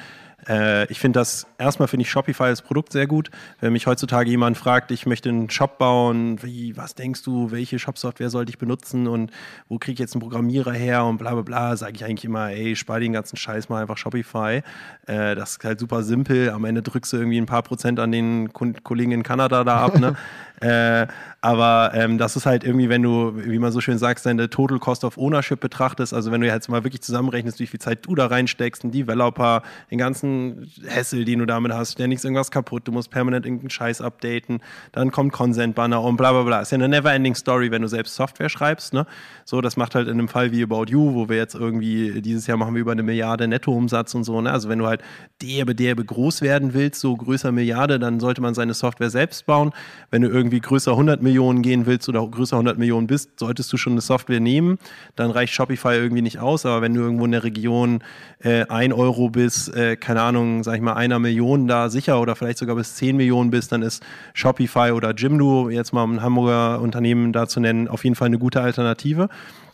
Äh, ich finde das, erstmal finde ich Shopify als Produkt sehr gut. Wenn mich heutzutage jemand fragt, ich möchte einen Shop bauen, wie, was denkst du, welche Shop-Software sollte ich benutzen und wo kriege ich jetzt einen Programmierer her und bla bla bla, sage ich eigentlich immer, ey, spar den ganzen Scheiß mal einfach Shopify. Äh, das ist halt super simpel. Am Ende drückst du irgendwie ein paar Prozent an den Kollegen in Kanada da ab. Ne? Äh, aber ähm, das ist halt irgendwie, wenn du, wie man so schön sagt, deine Total Cost of Ownership betrachtest, also wenn du jetzt mal wirklich zusammenrechnest, wie viel Zeit du da reinsteckst, einen Developer, den ganzen Hassel, den du damit hast, ständig ist irgendwas kaputt, du musst permanent irgendeinen Scheiß updaten, dann kommt Consent-Banner und bla bla bla. Ist ja eine never-ending Story, wenn du selbst Software schreibst. Ne? So, das macht halt in einem Fall wie About You, wo wir jetzt irgendwie, dieses Jahr machen wir über eine Milliarde Nettoumsatz und so. Ne? Also wenn du halt derbe, derbe groß werden willst, so größer Milliarde, dann sollte man seine Software selbst bauen. Wenn du irgendwie irgendwie größer 100 Millionen gehen willst oder größer 100 Millionen bist, solltest du schon eine Software nehmen. Dann reicht Shopify irgendwie nicht aus. Aber wenn du irgendwo in der Region äh, 1 Euro bis, äh, keine Ahnung, sag ich mal, einer Million da sicher oder vielleicht sogar bis 10 Millionen bist, dann ist Shopify oder Jimdo, jetzt mal ein Hamburger Unternehmen da zu nennen, auf jeden Fall eine gute Alternative.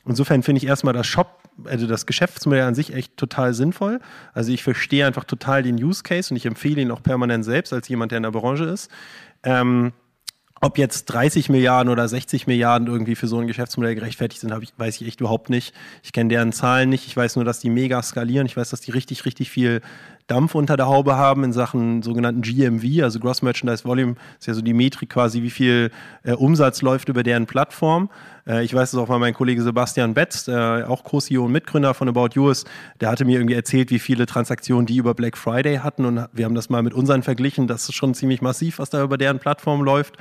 Insofern finde ich erstmal das Shop, also das Geschäftsmodell an sich echt total sinnvoll. Also ich verstehe einfach total den Use Case und ich empfehle ihn auch permanent selbst als jemand, der in der Branche ist. Ähm, ob jetzt 30 Milliarden oder 60 Milliarden irgendwie für so ein Geschäftsmodell gerechtfertigt sind, ich, weiß ich echt überhaupt nicht. Ich kenne deren Zahlen nicht. Ich weiß nur, dass die mega skalieren. Ich weiß, dass die richtig, richtig viel Dampf unter der Haube haben in Sachen sogenannten GMV, also Gross Merchandise Volume, ist ja so die Metrik quasi, wie viel äh, Umsatz läuft über deren Plattform. Äh, ich weiß es auch mal mein Kollege Sebastian Betz, äh, auch Co-CEO und Mitgründer von About ist, der hatte mir irgendwie erzählt, wie viele Transaktionen die über Black Friday hatten und wir haben das mal mit unseren verglichen. Das ist schon ziemlich massiv, was da über deren Plattform läuft.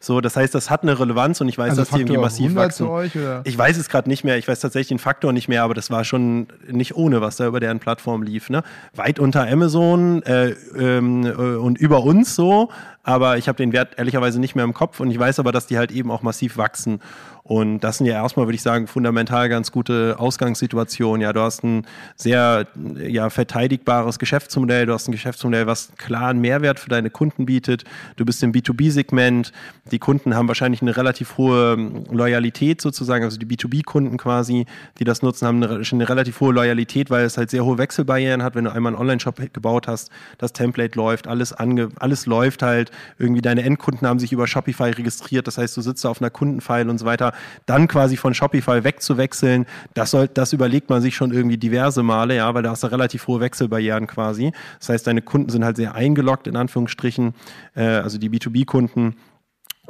So, das heißt, das hat eine Relevanz und ich weiß, also dass Faktor die irgendwie massiv wachsen. Euch, ich weiß es gerade nicht mehr, ich weiß tatsächlich den Faktor nicht mehr, aber das war schon nicht ohne, was da über deren Plattform lief. Ne? Weit unter Amazon äh, ähm, äh, und über uns so, aber ich habe den Wert ehrlicherweise nicht mehr im Kopf und ich weiß aber, dass die halt eben auch massiv wachsen. Und das sind ja erstmal, würde ich sagen, fundamental ganz gute Ausgangssituationen. Ja, du hast ein sehr ja, verteidigbares Geschäftsmodell, du hast ein Geschäftsmodell, was klaren Mehrwert für deine Kunden bietet. Du bist im B2B-Segment. Die Kunden haben wahrscheinlich eine relativ hohe Loyalität sozusagen, also die B2B-Kunden quasi, die das nutzen, haben eine, eine relativ hohe Loyalität, weil es halt sehr hohe Wechselbarrieren hat, wenn du einmal einen Online-Shop gebaut hast, das Template läuft, alles, ange, alles läuft halt. Irgendwie deine Endkunden haben sich über Shopify registriert, das heißt, du sitzt auf einer Kundenfile und so weiter dann quasi von Shopify wegzuwechseln, das, soll, das überlegt man sich schon irgendwie diverse Male, ja, weil da hast du relativ hohe Wechselbarrieren quasi. Das heißt, deine Kunden sind halt sehr eingeloggt, in Anführungsstrichen, äh, also die B2B-Kunden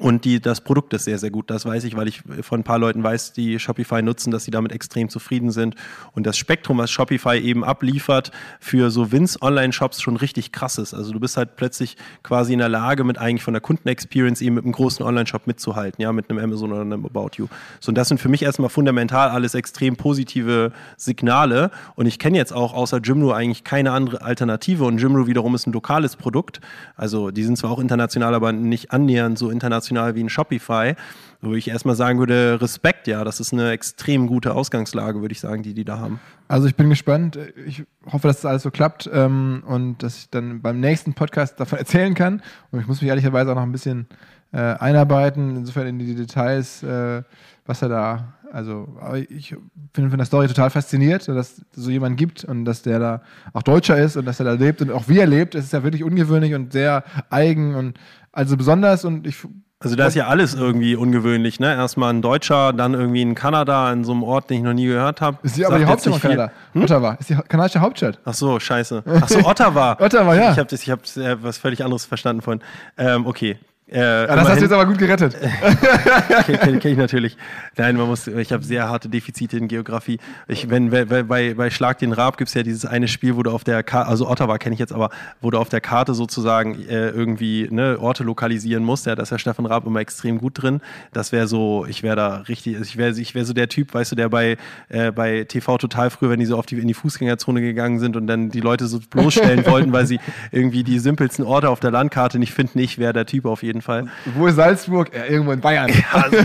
und die, das Produkt ist sehr, sehr gut. Das weiß ich, weil ich von ein paar Leuten weiß, die Shopify nutzen, dass sie damit extrem zufrieden sind. Und das Spektrum, was Shopify eben abliefert, für so Wins-Online-Shops schon richtig krass ist. Also du bist halt plötzlich quasi in der Lage, mit eigentlich von der Kundenexperience eben mit einem großen Online-Shop mitzuhalten, ja, mit einem Amazon oder einem About You. So, und das sind für mich erstmal fundamental alles extrem positive Signale. Und ich kenne jetzt auch außer Jimdo eigentlich keine andere Alternative. Und Jimdo wiederum ist ein lokales Produkt. Also die sind zwar auch international, aber nicht annähernd so international international wie ein Shopify, wo ich erstmal sagen würde, Respekt, ja, das ist eine extrem gute Ausgangslage, würde ich sagen, die die da haben. Also ich bin gespannt. Ich hoffe, dass das alles so klappt ähm, und dass ich dann beim nächsten Podcast davon erzählen kann. Und ich muss mich ehrlicherweise auch noch ein bisschen äh, einarbeiten, insofern in die Details, äh, was er da also ich bin von der Story total fasziniert, dass es so jemanden gibt und dass der da auch Deutscher ist und dass er da lebt und auch wie er lebt, es ist ja wirklich ungewöhnlich und sehr eigen und also besonders und ich also da ist ja alles irgendwie ungewöhnlich, ne? Erstmal ein Deutscher, dann irgendwie in Kanada, in so einem Ort, den ich noch nie gehört habe. Ist die aber die Hauptstadt von Kanada? Hm? Ottawa. Ist die kanadische Hauptstadt. Ach so, scheiße. Ach so, Ottawa. Ottawa, ja. Ich habe ich hab äh, was völlig anderes verstanden von. Ähm, okay, äh, ja, das hast du jetzt aber gut gerettet. Kenne kenn ich natürlich. Nein, man muss, ich habe sehr harte Defizite in Geografie. Ich, wenn, bei, bei, bei Schlag den Raab gibt es ja dieses eine Spiel, wo du auf der Karte, also Ottawa kenne ich jetzt, aber wo du auf der Karte sozusagen äh, irgendwie ne, Orte lokalisieren musst. Ja, da ist ja Stefan Raab immer extrem gut drin. Das wäre so, ich wäre da richtig, ich wäre ich wär so der Typ, weißt du, der bei, äh, bei TV total früher, wenn die so auf die, in die Fußgängerzone gegangen sind und dann die Leute so bloßstellen wollten, weil sie irgendwie die simpelsten Orte auf der Landkarte nicht finden. Ich wäre der Typ auf jeden jeden Fall. Wo ist Salzburg? Ja, irgendwo in Bayern. also,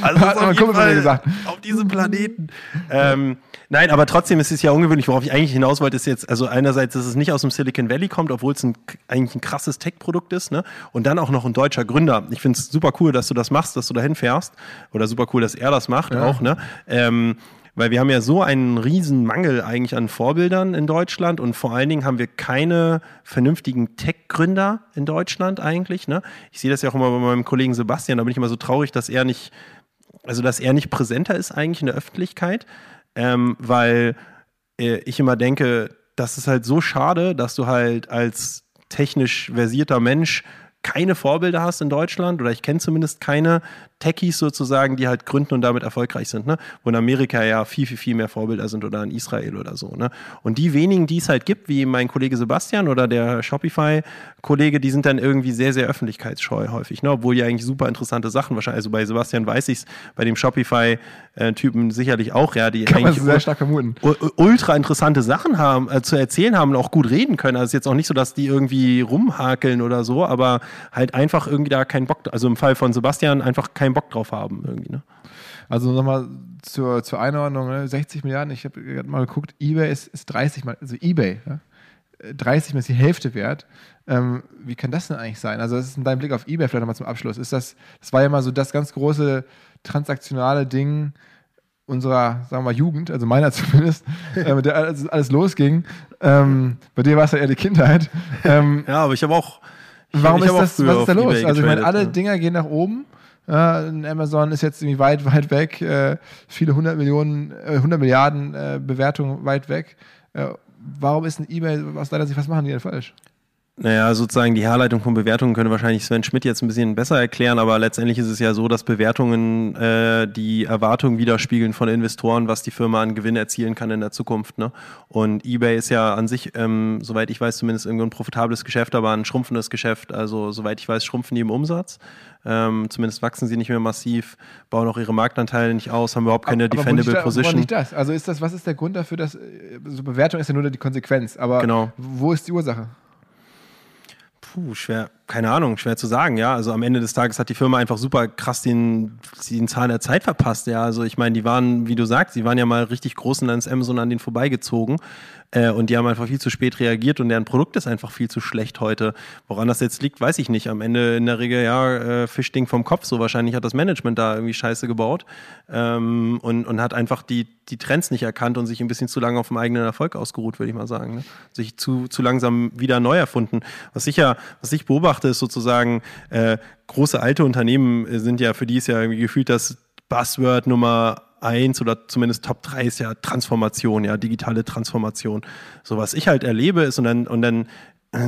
also Hat auf, jeden Fall gesagt. auf diesem Planeten. Ähm, nein, aber trotzdem ist es ja ungewöhnlich, worauf ich eigentlich hinaus wollte, ist jetzt, also einerseits, dass es nicht aus dem Silicon Valley kommt, obwohl es ein, eigentlich ein krasses Tech-Produkt ist, ne? Und dann auch noch ein deutscher Gründer. Ich finde es super cool, dass du das machst, dass du dahin fährst. Oder super cool, dass er das macht ja. auch, ne? Ähm, weil wir haben ja so einen riesen Mangel eigentlich an Vorbildern in Deutschland und vor allen Dingen haben wir keine vernünftigen Tech-Gründer in Deutschland eigentlich. Ne? Ich sehe das ja auch immer bei meinem Kollegen Sebastian, da bin ich immer so traurig, dass er nicht, also dass er nicht präsenter ist eigentlich in der Öffentlichkeit, ähm, weil äh, ich immer denke, das ist halt so schade, dass du halt als technisch versierter Mensch keine Vorbilder hast in Deutschland oder ich kenne zumindest keine Techies sozusagen, die halt gründen und damit erfolgreich sind, ne? Wo in Amerika ja viel, viel, viel mehr Vorbilder sind oder in Israel oder so, ne? Und die wenigen, die es halt gibt, wie mein Kollege Sebastian oder der Shopify-Kollege, die sind dann irgendwie sehr, sehr öffentlichkeitsscheu häufig, ne? Obwohl die eigentlich super interessante Sachen wahrscheinlich, also bei Sebastian weiß ich es, bei dem Shopify-Typen sicherlich auch, ja, die Kann eigentlich sehr stark vermuten. ultra interessante Sachen haben, äh, zu erzählen haben und auch gut reden können. Also es ist jetzt auch nicht so, dass die irgendwie rumhakeln oder so, aber halt einfach irgendwie da keinen Bock, also im Fall von Sebastian einfach keinen Bock drauf haben irgendwie. Ne? Also nochmal zur, zur Einordnung, ne? 60 Milliarden, ich habe gerade mal geguckt, eBay ist, ist 30 mal, also eBay, ja? 30 mal ist die Hälfte wert. Ähm, wie kann das denn eigentlich sein? Also, das ist in deinem Blick auf eBay vielleicht nochmal zum Abschluss. Ist das, das war ja mal so das ganz große transaktionale Ding unserer, sagen wir mal, Jugend, also meiner zumindest, äh, mit der alles, alles losging. Ähm, bei dir war es ja eher die Kindheit. Ähm, ja, aber ich habe auch. Ich, warum ich ist das, auch was ist da los? eBay Also, ich meine, alle ne? Dinger gehen nach oben. Amazon ist jetzt irgendwie weit, weit weg, äh, viele hundert Millionen, äh, 100 Milliarden äh, Bewertungen weit weg. Äh, warum ist ein eBay aus deiner Sicht, was machen die denn falsch? Naja, sozusagen die Herleitung von Bewertungen könnte wahrscheinlich Sven Schmidt jetzt ein bisschen besser erklären, aber letztendlich ist es ja so, dass Bewertungen äh, die Erwartungen widerspiegeln von Investoren, was die Firma an Gewinn erzielen kann in der Zukunft. Ne? Und eBay ist ja an sich, ähm, soweit ich weiß, zumindest irgendwie ein profitables Geschäft, aber ein schrumpfendes Geschäft. Also soweit ich weiß, schrumpfen die im Umsatz. Ähm, zumindest wachsen sie nicht mehr massiv, bauen auch ihre Marktanteile nicht aus, haben überhaupt keine Aber defendable da- Position. Liegt das? Also ist das, was ist der Grund dafür, dass äh, so Bewertung ist ja nur die Konsequenz, aber Genau. wo ist die Ursache? Puh, schwer, keine Ahnung, schwer zu sagen, ja. Also am Ende des Tages hat die Firma einfach super krass den, den Zahn der Zeit verpasst, ja. Also ich meine, die waren, wie du sagst, die waren ja mal richtig groß und dann ist Amazon an denen vorbeigezogen. Äh, und die haben einfach viel zu spät reagiert und deren Produkt ist einfach viel zu schlecht heute. Woran das jetzt liegt, weiß ich nicht. Am Ende in der Regel, ja, äh, Fischding vom Kopf, so wahrscheinlich hat das Management da irgendwie Scheiße gebaut ähm, und, und hat einfach die, die Trends nicht erkannt und sich ein bisschen zu lange auf dem eigenen Erfolg ausgeruht, würde ich mal sagen. Ne? Sich zu, zu langsam wieder neu erfunden. Was ich ja, was ich beobachte, ist sozusagen, äh, große alte Unternehmen äh, sind ja, für die ist ja irgendwie gefühlt das Buzzword Nummer eins oder zumindest Top 3 ist ja Transformation, ja, digitale Transformation. So was ich halt erlebe ist und dann, und dann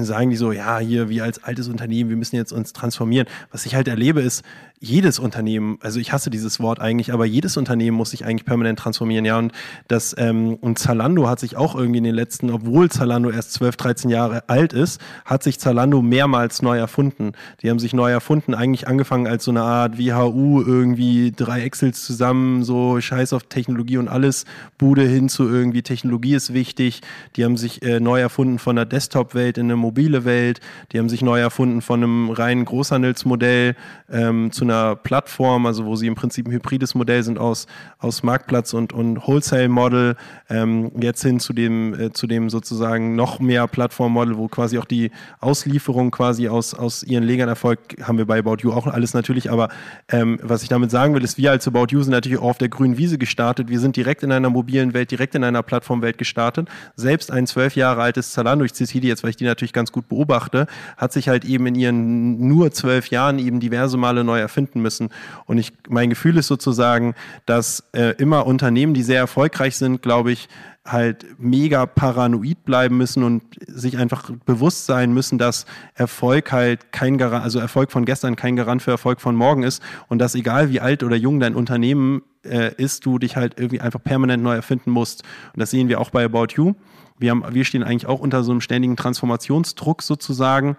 sagen die so, ja, hier, wir als altes Unternehmen, wir müssen jetzt uns transformieren. Was ich halt erlebe ist, jedes Unternehmen, also ich hasse dieses Wort eigentlich, aber jedes Unternehmen muss sich eigentlich permanent transformieren, ja. Und das, ähm, und Zalando hat sich auch irgendwie in den letzten, obwohl Zalando erst 12, 13 Jahre alt ist, hat sich Zalando mehrmals neu erfunden. Die haben sich neu erfunden, eigentlich angefangen als so eine Art WHU, irgendwie drei Excels zusammen, so Scheiß auf Technologie und alles, Bude hin zu irgendwie Technologie ist wichtig. Die haben sich äh, neu erfunden von der Desktop-Welt in eine mobile Welt. Die haben sich neu erfunden von einem reinen Großhandelsmodell ähm, zu einer Plattform, also wo sie im Prinzip ein hybrides Modell sind aus, aus Marktplatz und, und Wholesale-Model, ähm, jetzt hin zu dem, äh, zu dem sozusagen noch mehr Plattform-Model, wo quasi auch die Auslieferung quasi aus, aus ihren Legern erfolgt, haben wir bei About You auch alles natürlich, aber ähm, was ich damit sagen will, ist, wir als About You sind natürlich auch auf der grünen Wiese gestartet. Wir sind direkt in einer mobilen Welt, direkt in einer Plattformwelt gestartet. Selbst ein zwölf Jahre altes Zalando, ich zitiere jetzt, weil ich die natürlich ganz gut beobachte, hat sich halt eben in ihren nur zwölf Jahren eben diverse Male neu erfinden müssen. Und ich, mein Gefühl ist sozusagen, dass äh, immer Unternehmen, die sehr erfolgreich sind, glaube ich, halt mega paranoid bleiben müssen und sich einfach bewusst sein müssen, dass Erfolg halt kein Garant, also Erfolg von gestern kein Garant für Erfolg von morgen ist und dass egal wie alt oder jung dein Unternehmen äh, ist, du dich halt irgendwie einfach permanent neu erfinden musst. Und das sehen wir auch bei About You. Wir, haben, wir stehen eigentlich auch unter so einem ständigen Transformationsdruck sozusagen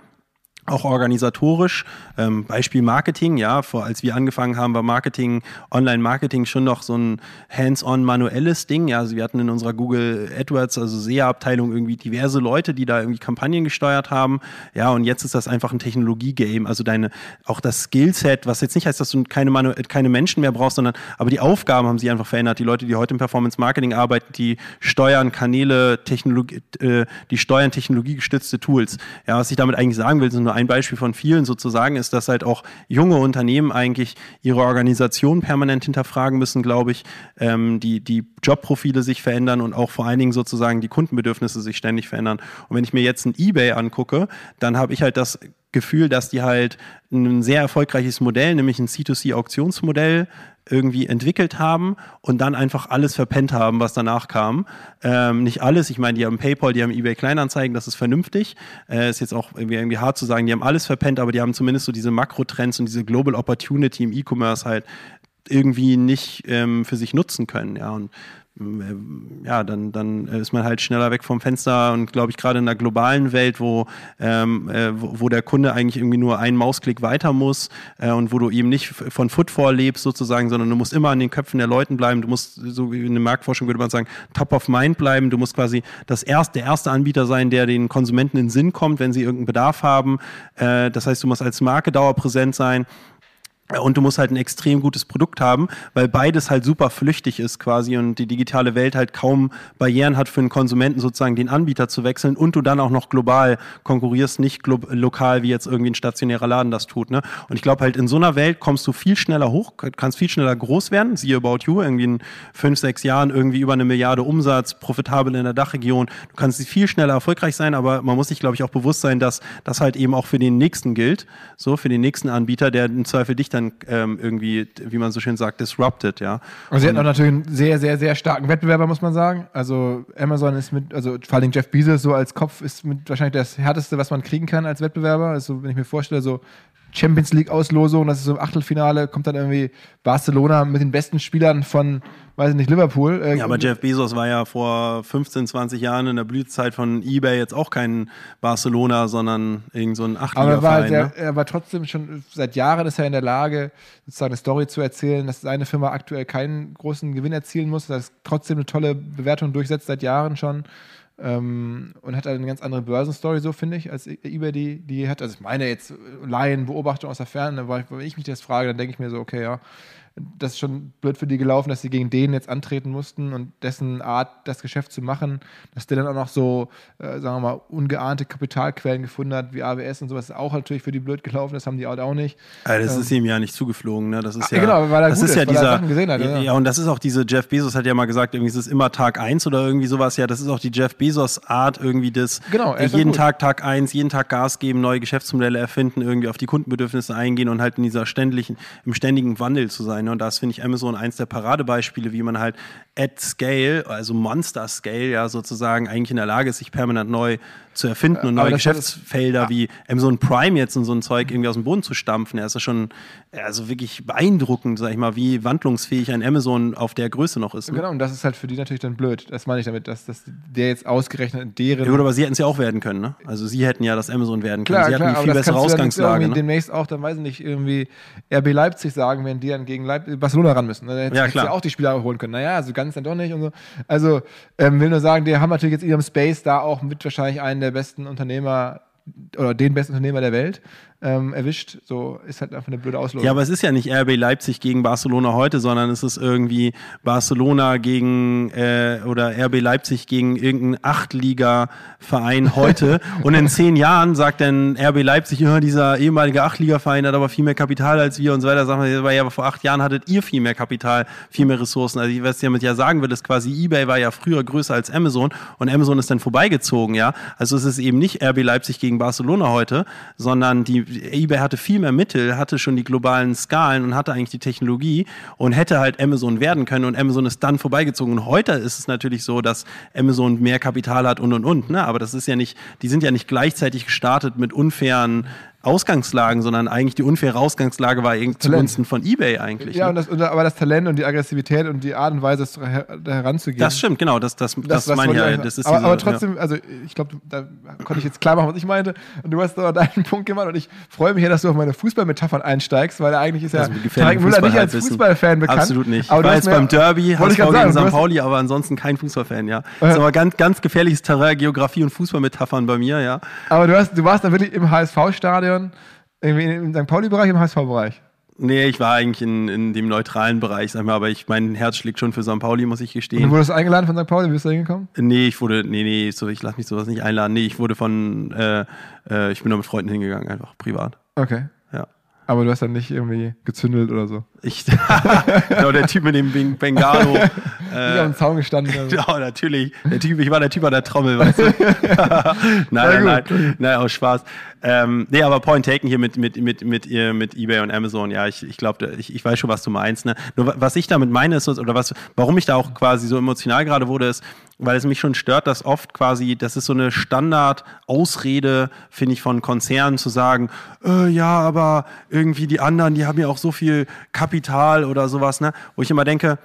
auch organisatorisch. Ähm, Beispiel Marketing, ja, vor als wir angefangen haben, war Marketing, Online-Marketing schon noch so ein hands-on manuelles Ding. Ja, also wir hatten in unserer Google AdWords, also SEA-Abteilung irgendwie diverse Leute, die da irgendwie Kampagnen gesteuert haben. Ja, und jetzt ist das einfach ein Technologie-Game. Also deine, auch das Skillset, was jetzt nicht heißt, dass du keine, Manu keine Menschen mehr brauchst, sondern aber die Aufgaben haben sich einfach verändert. Die Leute, die heute im Performance-Marketing arbeiten, die steuern Kanäle, Technologie, äh, die steuern technologiegestützte Tools. Ja, was ich damit eigentlich sagen will, sind nur ein Beispiel von vielen sozusagen, ist, dass halt auch junge Unternehmen eigentlich ihre Organisation permanent hinterfragen müssen, glaube ich, ähm, die, die Jobprofile sich verändern und auch vor allen Dingen sozusagen die Kundenbedürfnisse sich ständig verändern. Und wenn ich mir jetzt ein Ebay angucke, dann habe ich halt das Gefühl, dass die halt ein sehr erfolgreiches Modell, nämlich ein C2C-Auktionsmodell irgendwie entwickelt haben und dann einfach alles verpennt haben, was danach kam. Ähm, nicht alles, ich meine, die haben PayPal, die haben eBay Kleinanzeigen, das ist vernünftig. Äh, ist jetzt auch irgendwie, irgendwie hart zu sagen, die haben alles verpennt, aber die haben zumindest so diese Makrotrends und diese Global Opportunity im E-Commerce halt irgendwie nicht ähm, für sich nutzen können. Ja, und ja, dann, dann ist man halt schneller weg vom Fenster und glaube ich gerade in der globalen Welt, wo, ähm, äh, wo, wo, der Kunde eigentlich irgendwie nur einen Mausklick weiter muss äh, und wo du eben nicht von Footfall lebst sozusagen, sondern du musst immer an den Köpfen der Leuten bleiben, du musst, so wie in der Marktforschung würde man sagen, top of mind bleiben, du musst quasi das erste, der erste Anbieter sein, der den Konsumenten in den Sinn kommt, wenn sie irgendeinen Bedarf haben. Äh, das heißt, du musst als Marke dauerpräsent sein und du musst halt ein extrem gutes Produkt haben, weil beides halt super flüchtig ist quasi und die digitale Welt halt kaum Barrieren hat für einen Konsumenten sozusagen den Anbieter zu wechseln und du dann auch noch global konkurrierst, nicht lokal wie jetzt irgendwie ein stationärer Laden das tut. Ne? Und ich glaube halt in so einer Welt kommst du viel schneller hoch, kannst viel schneller groß werden, siehe About You, irgendwie in fünf, sechs Jahren irgendwie über eine Milliarde Umsatz, profitabel in der Dachregion. Du kannst viel schneller erfolgreich sein, aber man muss sich glaube ich auch bewusst sein, dass das halt eben auch für den nächsten gilt, so für den nächsten Anbieter, der im Zweifel dich dann dann ähm, irgendwie, wie man so schön sagt, disrupted, ja. Und sie hatten auch natürlich einen sehr, sehr, sehr starken Wettbewerber, muss man sagen. Also Amazon ist mit, also vor allem Jeff Bezos so als Kopf ist mit wahrscheinlich das härteste, was man kriegen kann als Wettbewerber. Also wenn ich mir vorstelle, so Champions League Auslosung, das ist so im Achtelfinale, kommt dann irgendwie Barcelona mit den besten Spielern von weiß ich nicht, Liverpool. Äh, ja, aber Jeff Bezos war ja vor 15, 20 Jahren in der Blütezeit von eBay jetzt auch kein Barcelona, sondern irgend so ein Achtliga-Verein. Aber war halt ne? er war trotzdem schon seit Jahren ist er in der Lage, sozusagen eine Story zu erzählen, dass seine Firma aktuell keinen großen Gewinn erzielen muss, dass trotzdem eine tolle Bewertung durchsetzt seit Jahren schon. Ähm, und hat eine ganz andere Börsenstory, so finde ich, als eBay die, die hat. Also ich meine jetzt Laien, Beobachtung aus der Ferne, wenn ich mich das frage, dann denke ich mir so, okay, ja, das ist schon blöd für die gelaufen, dass sie gegen den jetzt antreten mussten und dessen Art, das Geschäft zu machen, dass der dann auch noch so, äh, sagen wir mal, ungeahnte Kapitalquellen gefunden hat, wie AWS und sowas, ist auch natürlich für die blöd gelaufen, das haben die halt auch nicht. Also das ähm, ist ihm ja nicht zugeflogen, ne? Das ist ah, ja, genau, weil er das ist, ist ja dieser, gesehen hat, ja, ja, und das ist auch diese, Jeff Bezos hat ja mal gesagt, irgendwie ist es immer Tag 1 oder irgendwie sowas, ja, das ist auch die Jeff Bezos Art irgendwie des, genau, jeden Tag Tag 1, jeden Tag Gas geben, neue Geschäftsmodelle erfinden, irgendwie auf die Kundenbedürfnisse eingehen und halt in dieser ständigen, im ständigen Wandel zu sein, ne? Und das finde ich Amazon eins der Paradebeispiele, wie man halt at scale, also Monster Scale ja sozusagen eigentlich in der Lage ist, sich permanent neu zu erfinden und neue Geschäftsfelder ist, wie Amazon Prime jetzt und so ein Zeug irgendwie aus dem Boden zu stampfen. Er ist ja schon also wirklich beeindruckend, sag ich mal, wie wandlungsfähig ein Amazon auf der Größe noch ist. Ne? Genau, und das ist halt für die natürlich dann blöd. Das meine ich damit, dass, dass der jetzt ausgerechnet deren. Ja, gut, aber sie hätten es ja auch werden können, ne? Also sie hätten ja das Amazon werden können. Klar, sie klar, hatten eine viel bessere Ausgangslage. Ne? demnächst auch, dann weiß ich nicht, irgendwie RB Leipzig sagen, wenn die dann gegen Leip Barcelona ran müssen. Dann hätten ja, klar. sie auch die Spieler holen können. Naja, also ganz dann doch nicht und so. Also, ähm, will nur sagen, die haben natürlich jetzt in ihrem Space da auch mit wahrscheinlich einen der besten Unternehmer oder den besten Unternehmer der Welt ähm, erwischt. So ist halt einfach eine blöde Auslosung. Ja, aber es ist ja nicht RB Leipzig gegen Barcelona heute, sondern es ist irgendwie Barcelona gegen äh, oder RB Leipzig gegen irgendeinen Achtliga-Verein heute. und in zehn Jahren sagt dann RB Leipzig, ja, dieser ehemalige Achtliga-Verein hat aber viel mehr Kapital als wir und so weiter. Sagen wir, ja, aber vor acht Jahren hattet ihr viel mehr Kapital, viel mehr Ressourcen. Also was ich damit ja sagen will, ist quasi eBay war ja früher größer als Amazon und Amazon ist dann vorbeigezogen, ja. Also es ist eben nicht RB Leipzig gegen Barcelona heute, sondern die eBay hatte viel mehr Mittel, hatte schon die globalen Skalen und hatte eigentlich die Technologie und hätte halt Amazon werden können und Amazon ist dann vorbeigezogen. Und heute ist es natürlich so, dass Amazon mehr Kapital hat und und und. Ne? Aber das ist ja nicht, die sind ja nicht gleichzeitig gestartet mit unfairen Ausgangslagen, sondern eigentlich die unfaire Ausgangslage war zugunsten von eBay eigentlich. Ja, ne? und das, aber das Talent und die Aggressivität und die Art und Weise, es heranzugehen. Das stimmt, genau, das, das, das, das meine ich ja. Das ist aber, diese, aber trotzdem, ja. also ich glaube, da konnte ich jetzt klar machen, was ich meinte. Und du hast da deinen Punkt gemacht und ich freue mich ja, dass du auf meine Fußballmetaphern einsteigst, weil eigentlich ist ja Tarek Müller nicht als Fußballfan bekannt. Absolut nicht. Aber ich war jetzt beim Derby, HSV gegen St. Pauli, aber ansonsten kein Fußballfan, ja. Das ist aber ganz, ganz gefährliches Terrain, Geografie und Fußballmetaphern bei mir, ja. Aber du, hast, du warst da wirklich im HSV-Stadion irgendwie im St. Pauli-Bereich, im HSV-Bereich? Nee, ich war eigentlich in, in dem neutralen Bereich, sag mal, aber ich, mein Herz schlägt schon für St. Pauli, muss ich gestehen. Und du wurdest eingeladen von St. Pauli, wie bist du da hingekommen? Nee, ich wurde, nee, nee, so, ich lasse mich sowas nicht einladen. Nee, ich wurde von, äh, äh, ich bin da mit Freunden hingegangen, einfach privat. Okay. Ja. Aber du hast dann nicht irgendwie gezündelt oder so. Ich, genau, der Typ mit dem Beng- Bengalo. Äh, am Zaun gestanden. oder so. ja, natürlich. Der Typ, ich war der Typ an der Trommel, weißt du. nein, nein, nein, nein, aus Spaß. Ähm, nee, aber Point taken hier mit, mit, mit, mit, ihr- mit eBay und Amazon, ja, ich, ich glaube, ich, ich weiß schon, was du meinst. Ne? Nur wa- was ich damit meine ist, oder was, warum ich da auch quasi so emotional gerade wurde, ist, weil es mich schon stört, dass oft quasi, das ist so eine Standard-Ausrede, finde ich, von Konzernen zu sagen, äh, ja, aber irgendwie die anderen, die haben ja auch so viel Kapital oder sowas, ne? Wo ich immer denke,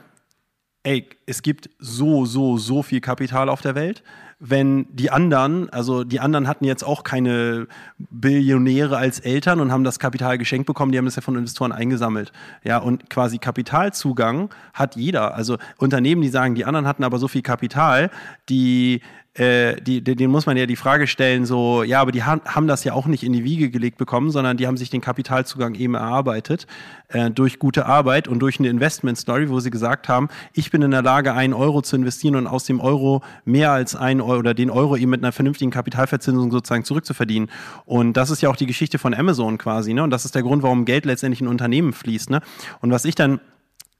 ey, es gibt so, so, so viel Kapital auf der Welt. Wenn die anderen, also die anderen hatten jetzt auch keine Billionäre als Eltern und haben das Kapital geschenkt bekommen, die haben das ja von Investoren eingesammelt. Ja, und quasi Kapitalzugang hat jeder. Also Unternehmen, die sagen, die anderen hatten aber so viel Kapital, die äh, die, denen muss man ja die Frage stellen, so, ja, aber die haben, haben das ja auch nicht in die Wiege gelegt bekommen, sondern die haben sich den Kapitalzugang eben erarbeitet äh, durch gute Arbeit und durch eine Investment-Story, wo sie gesagt haben, ich bin in der Lage, einen Euro zu investieren und aus dem Euro mehr als einen Euro oder den Euro eben mit einer vernünftigen Kapitalverzinsung sozusagen zurückzuverdienen. Und das ist ja auch die Geschichte von Amazon quasi, ne? Und das ist der Grund, warum Geld letztendlich in Unternehmen fließt, ne? Und was ich dann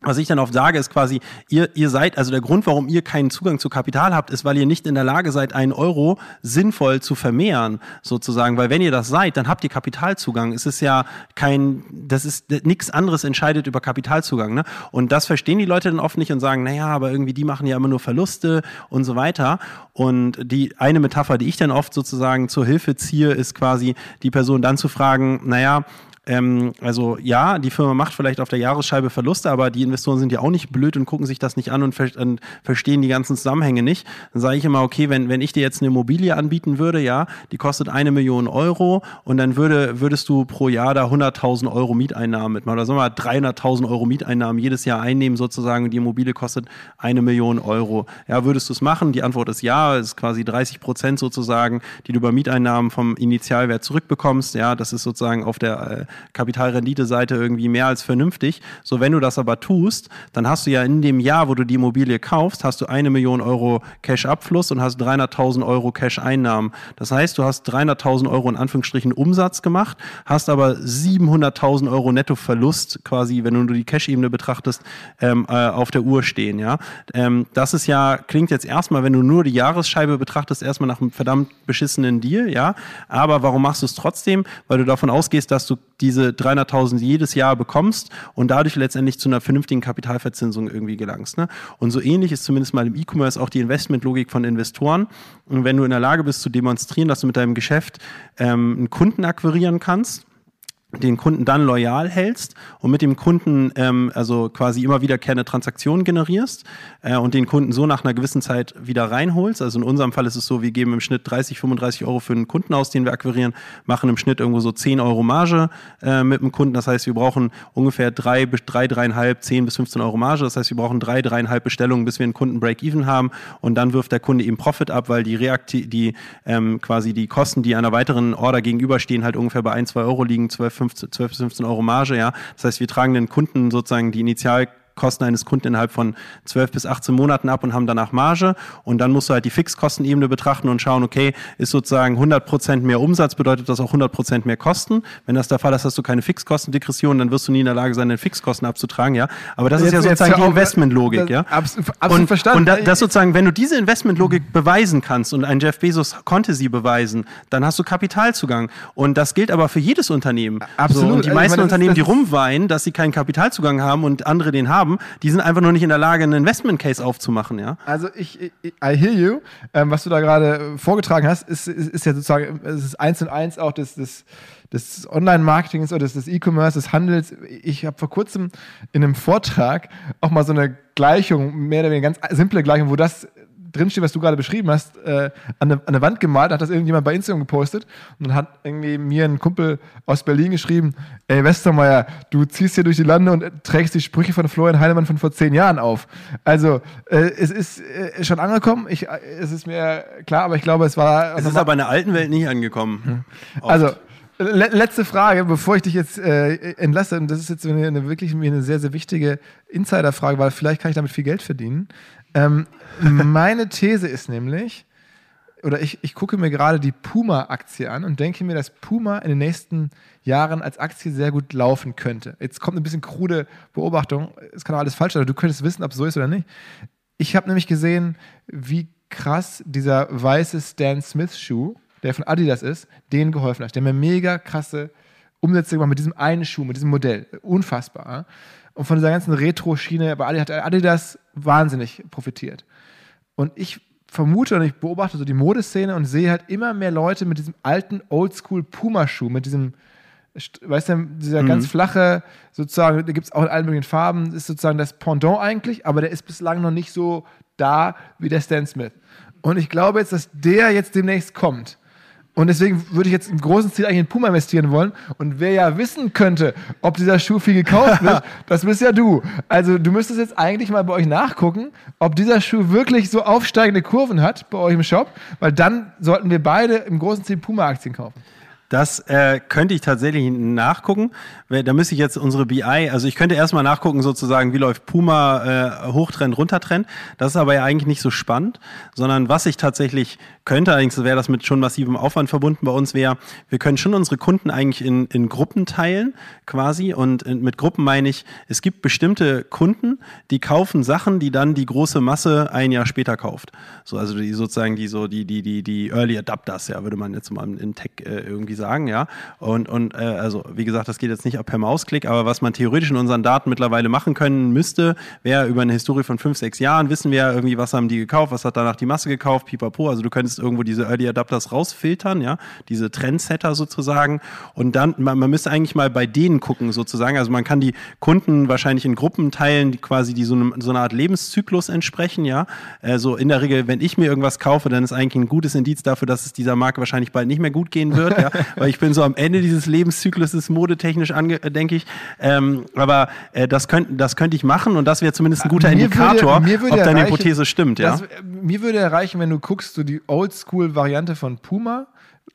was ich dann oft sage, ist quasi, ihr, ihr seid, also der Grund, warum ihr keinen Zugang zu Kapital habt, ist, weil ihr nicht in der Lage seid, einen Euro sinnvoll zu vermehren, sozusagen. Weil wenn ihr das seid, dann habt ihr Kapitalzugang. Es ist ja kein, das ist, nichts anderes entscheidet über Kapitalzugang. Ne? Und das verstehen die Leute dann oft nicht und sagen, naja, aber irgendwie die machen ja immer nur Verluste und so weiter. Und die eine Metapher, die ich dann oft sozusagen zur Hilfe ziehe, ist quasi die Person dann zu fragen, naja, ähm, also ja, die Firma macht vielleicht auf der Jahresscheibe Verluste, aber die Investoren sind ja auch nicht blöd und gucken sich das nicht an und, ver und verstehen die ganzen Zusammenhänge nicht. Dann sage ich immer, okay, wenn, wenn ich dir jetzt eine Immobilie anbieten würde, ja, die kostet eine Million Euro und dann würde, würdest du pro Jahr da 100.000 Euro Mieteinnahmen mitmachen oder sagen wir mal 300.000 Euro Mieteinnahmen jedes Jahr einnehmen sozusagen und die Immobilie kostet eine Million Euro. Ja, würdest du es machen? Die Antwort ist ja, es ist quasi 30 Prozent sozusagen, die du über Mieteinnahmen vom Initialwert zurückbekommst. Ja, das ist sozusagen auf der äh, Kapitalrendite-Seite irgendwie mehr als vernünftig. So, wenn du das aber tust, dann hast du ja in dem Jahr, wo du die Immobilie kaufst, hast du eine Million Euro Cash-Abfluss und hast 300.000 Euro Cash-Einnahmen. Das heißt, du hast 300.000 Euro in Anführungsstrichen Umsatz gemacht, hast aber 700.000 Euro Nettoverlust quasi, wenn du nur die Cash-Ebene betrachtest, ähm, äh, auf der Uhr stehen. Ja, ähm, das ist ja klingt jetzt erstmal, wenn du nur die Jahresscheibe betrachtest, erstmal nach einem verdammt beschissenen Deal. Ja, aber warum machst du es trotzdem? Weil du davon ausgehst, dass du diese 300.000 jedes Jahr bekommst und dadurch letztendlich zu einer vernünftigen Kapitalverzinsung irgendwie gelangst. Ne? Und so ähnlich ist zumindest mal im E-Commerce auch die Investmentlogik von Investoren. Und wenn du in der Lage bist zu demonstrieren, dass du mit deinem Geschäft ähm, einen Kunden akquirieren kannst, den Kunden dann loyal hältst und mit dem Kunden ähm, also quasi immer wiederkehrende Transaktionen generierst äh, und den Kunden so nach einer gewissen Zeit wieder reinholst. Also in unserem Fall ist es so, wir geben im Schnitt 30, 35 Euro für einen Kunden aus, den wir akquirieren, machen im Schnitt irgendwo so 10 Euro Marge äh, mit dem Kunden. Das heißt, wir brauchen ungefähr drei, bis drei, dreieinhalb, 10 bis 15 Euro Marge. Das heißt, wir brauchen drei, dreieinhalb Bestellungen, bis wir einen Kunden Break-Even haben und dann wirft der Kunde eben Profit ab, weil die Reakti die ähm, quasi die Kosten, die einer weiteren Order gegenüberstehen, halt ungefähr bei 1, 2 Euro liegen, 12, 15, 12 bis 15 Euro Marge, ja. Das heißt, wir tragen den Kunden sozusagen die Initial Kosten eines Kunden innerhalb von 12 bis 18 Monaten ab und haben danach Marge. Und dann musst du halt die Fixkostenebene betrachten und schauen, okay, ist sozusagen 100% mehr Umsatz, bedeutet das auch 100% mehr Kosten. Wenn das der Fall ist, hast du keine Fixkostendegression, dann wirst du nie in der Lage sein, deine Fixkosten abzutragen, ja. Aber das ist ja Jetzt- jetzt sozusagen die Investmentlogik, ja. abs- absolut und, verstanden. Und da, das sozusagen, wenn du diese Investmentlogik beweisen kannst und ein Jeff Bezos konnte sie beweisen, dann hast du Kapitalzugang. Und das gilt aber für jedes Unternehmen. Absolut. So, und die Also meisten meine, Unternehmen, die rumweinen, dass sie keinen Kapitalzugang haben und andere den haben, die sind einfach nur nicht in der Lage, einen Investment Case aufzumachen, ja. Also ich, ich I hear you. Ähm, was du da gerade äh, vorgetragen hast, ist, ist, ist ja sozusagen, es ist eins und eins auch des, des, des Online-Marketings oder des, E-Commerce, des Handels. Ich habe vor kurzem in einem Vortrag auch mal so eine Gleichung, mehr oder weniger ganz simple Gleichung, wo das drinsteht, was du gerade beschrieben hast, äh, an, eine, an eine Wand gemalt, hat das irgendjemand bei Instagram gepostet und dann hat irgendwie mir ein Kumpel aus Berlin geschrieben, ey Westermeier, du ziehst hier durch die Lande und trägst die Sprüche von Florian Heinemann von vor zehn Jahren auf. Also äh, es ist äh, schon angekommen, ich, äh, es ist mir klar, aber ich glaube, es war... Es ist aber in der alten Welt nicht angekommen. Oft. also letzte Frage, bevor ich dich jetzt äh, entlasse. Und das ist jetzt eine, eine wirklich eine sehr, sehr wichtige Insider-Frage, weil vielleicht kann ich damit viel Geld verdienen. Ähm, meine These ist nämlich, oder ich, ich gucke mir gerade die Puma-Aktie an und denke mir, dass Puma in den nächsten Jahren als Aktie sehr gut laufen könnte. Jetzt kommt ein bisschen krude Beobachtung. Es kann auch alles falsch sein, aber du könntest wissen, ob es so ist oder nicht. Ich habe nämlich gesehen, wie krass dieser weiße Stan Smith Schuh, der von Adidas ist, denen geholfen hat. Der mir mega krasse Umsätze gemacht mit diesem einen Schuh, mit diesem Modell. Unfassbar. Und von dieser ganzen Retro-Schiene bei Adidas hat Adidas wahnsinnig profitiert. Und ich vermute und ich beobachte so die Modeszene und sehe halt immer mehr Leute mit diesem alten Oldschool Puma-Schuh, mit diesem, weißt du, dieser mhm. ganz flache, sozusagen, da gibt es auch in allen möglichen Farben, ist sozusagen das Pendant eigentlich, aber der ist bislang noch nicht so da wie der Stan Smith. Und ich glaube jetzt, dass der jetzt demnächst kommt. Und deswegen würde ich jetzt im großen Stil eigentlich in Puma investieren wollen. Und wer ja wissen könnte, ob dieser Schuh viel gekauft wird, das bist ja du. Also du müsstest jetzt eigentlich mal bei euch nachgucken, ob dieser Schuh wirklich so aufsteigende Kurven hat bei euch im Shop, weil dann sollten wir beide im großen Stil Puma-Aktien kaufen. Das äh, könnte ich tatsächlich nachgucken. Da müsste ich jetzt unsere BI, also ich könnte erstmal nachgucken, sozusagen, wie läuft Puma äh, Hochtrend, Runtertrend. Das ist aber ja eigentlich nicht so spannend, sondern was ich tatsächlich könnte, allerdings wäre das mit schon massivem Aufwand verbunden bei uns, wäre, wir können schon unsere Kunden eigentlich in, in Gruppen teilen, quasi. Und mit Gruppen meine ich, es gibt bestimmte Kunden, die kaufen Sachen, die dann die große Masse ein Jahr später kauft. So, also die sozusagen die so, die, die, die, die Early Adapters, ja, würde man jetzt mal in Tech äh, irgendwie sagen ja. Und, und äh, also, wie gesagt, das geht jetzt nicht per Mausklick, aber was man theoretisch in unseren Daten mittlerweile machen können müsste, wäre über eine Historie von fünf, sechs Jahren, wissen wir irgendwie, was haben die gekauft, was hat danach die Masse gekauft, pipapo. Also du könntest irgendwo diese Early Adapters rausfiltern, ja, diese Trendsetter sozusagen. Und dann, man, man müsste eigentlich mal bei denen gucken, sozusagen. Also man kann die Kunden wahrscheinlich in Gruppen teilen, die quasi die so, eine, so eine Art Lebenszyklus entsprechen, ja. Also in der Regel, wenn ich mir irgendwas kaufe, dann ist eigentlich ein gutes Indiz dafür, dass es dieser Marke wahrscheinlich bald nicht mehr gut gehen wird, ja. weil ich bin so am Ende dieses Lebenszykluses modetechnisch, denke ich. Ähm, aber äh, das könnte das könnt ich machen und das wäre zumindest ein guter mir Indikator, würde, würde ob deine Hypothese stimmt. Ja? Das, mir würde erreichen, wenn du guckst, so die Oldschool-Variante von Puma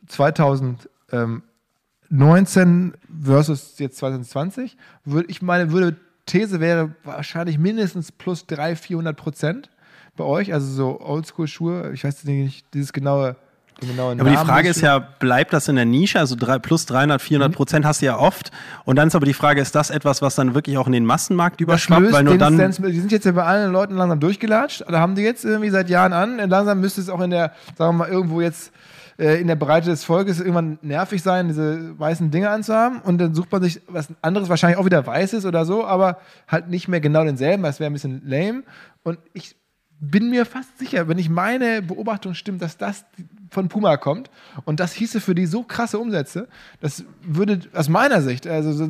2019 versus jetzt 2020, würde ich meine, würde These wäre wahrscheinlich mindestens plus 300, 400 Prozent bei euch, also so Oldschool-Schuhe. Ich weiß nicht, dieses genaue Genau, aber die Frage ist ja, bleibt das in der Nische? Also drei, plus 300, 400 Prozent hast du ja oft. Und dann ist aber die Frage, ist das etwas, was dann wirklich auch in den Massenmarkt überschwappt? Weil nur dann die sind jetzt ja bei allen Leuten langsam durchgelatscht. Da haben die jetzt irgendwie seit Jahren an. Langsam müsste es auch in der, sagen wir mal, irgendwo jetzt äh, in der Breite des Volkes irgendwann nervig sein, diese weißen Dinge anzuhaben. Und dann sucht man sich was anderes, wahrscheinlich auch wieder weißes oder so, aber halt nicht mehr genau denselben. Das wäre ein bisschen lame. Und ich bin mir fast sicher, wenn ich meine Beobachtung stimmt, dass das von Puma kommt und das hieße für die so krasse Umsätze, das würde aus meiner Sicht also so,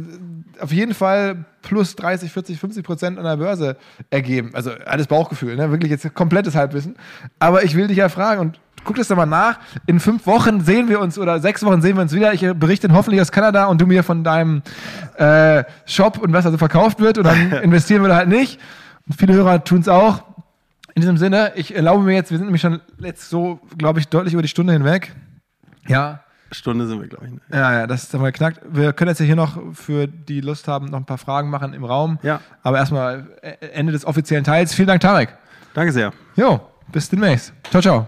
auf jeden Fall plus 30, 40, 50 Prozent an der Börse ergeben. Also alles Bauchgefühl, ne? wirklich jetzt komplettes Halbwissen. Aber ich will dich ja fragen und guck das doch mal nach. In fünf Wochen sehen wir uns oder sechs Wochen sehen wir uns wieder. Ich berichte hoffentlich aus Kanada und du mir von deinem äh, Shop und was also verkauft wird und dann investieren wir da halt nicht. Und viele Hörer tun es auch. In diesem Sinne, ich erlaube mir jetzt, wir sind nämlich schon jetzt so, glaube ich, deutlich über die Stunde hinweg. Ja. Stunde sind wir, glaube ich. Ne? Ja, ja, das ist mal knackt. Wir können jetzt hier noch für die Lust haben, noch ein paar Fragen machen im Raum. Ja. Aber erstmal äh, Ende des offiziellen Teils. Vielen Dank, Tarek. Danke sehr. Jo, bis demnächst. Ciao, ciao.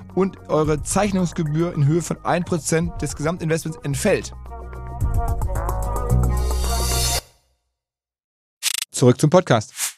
und eure Zeichnungsgebühr in Höhe von 1% des Gesamtinvestments entfällt. Zurück zum Podcast.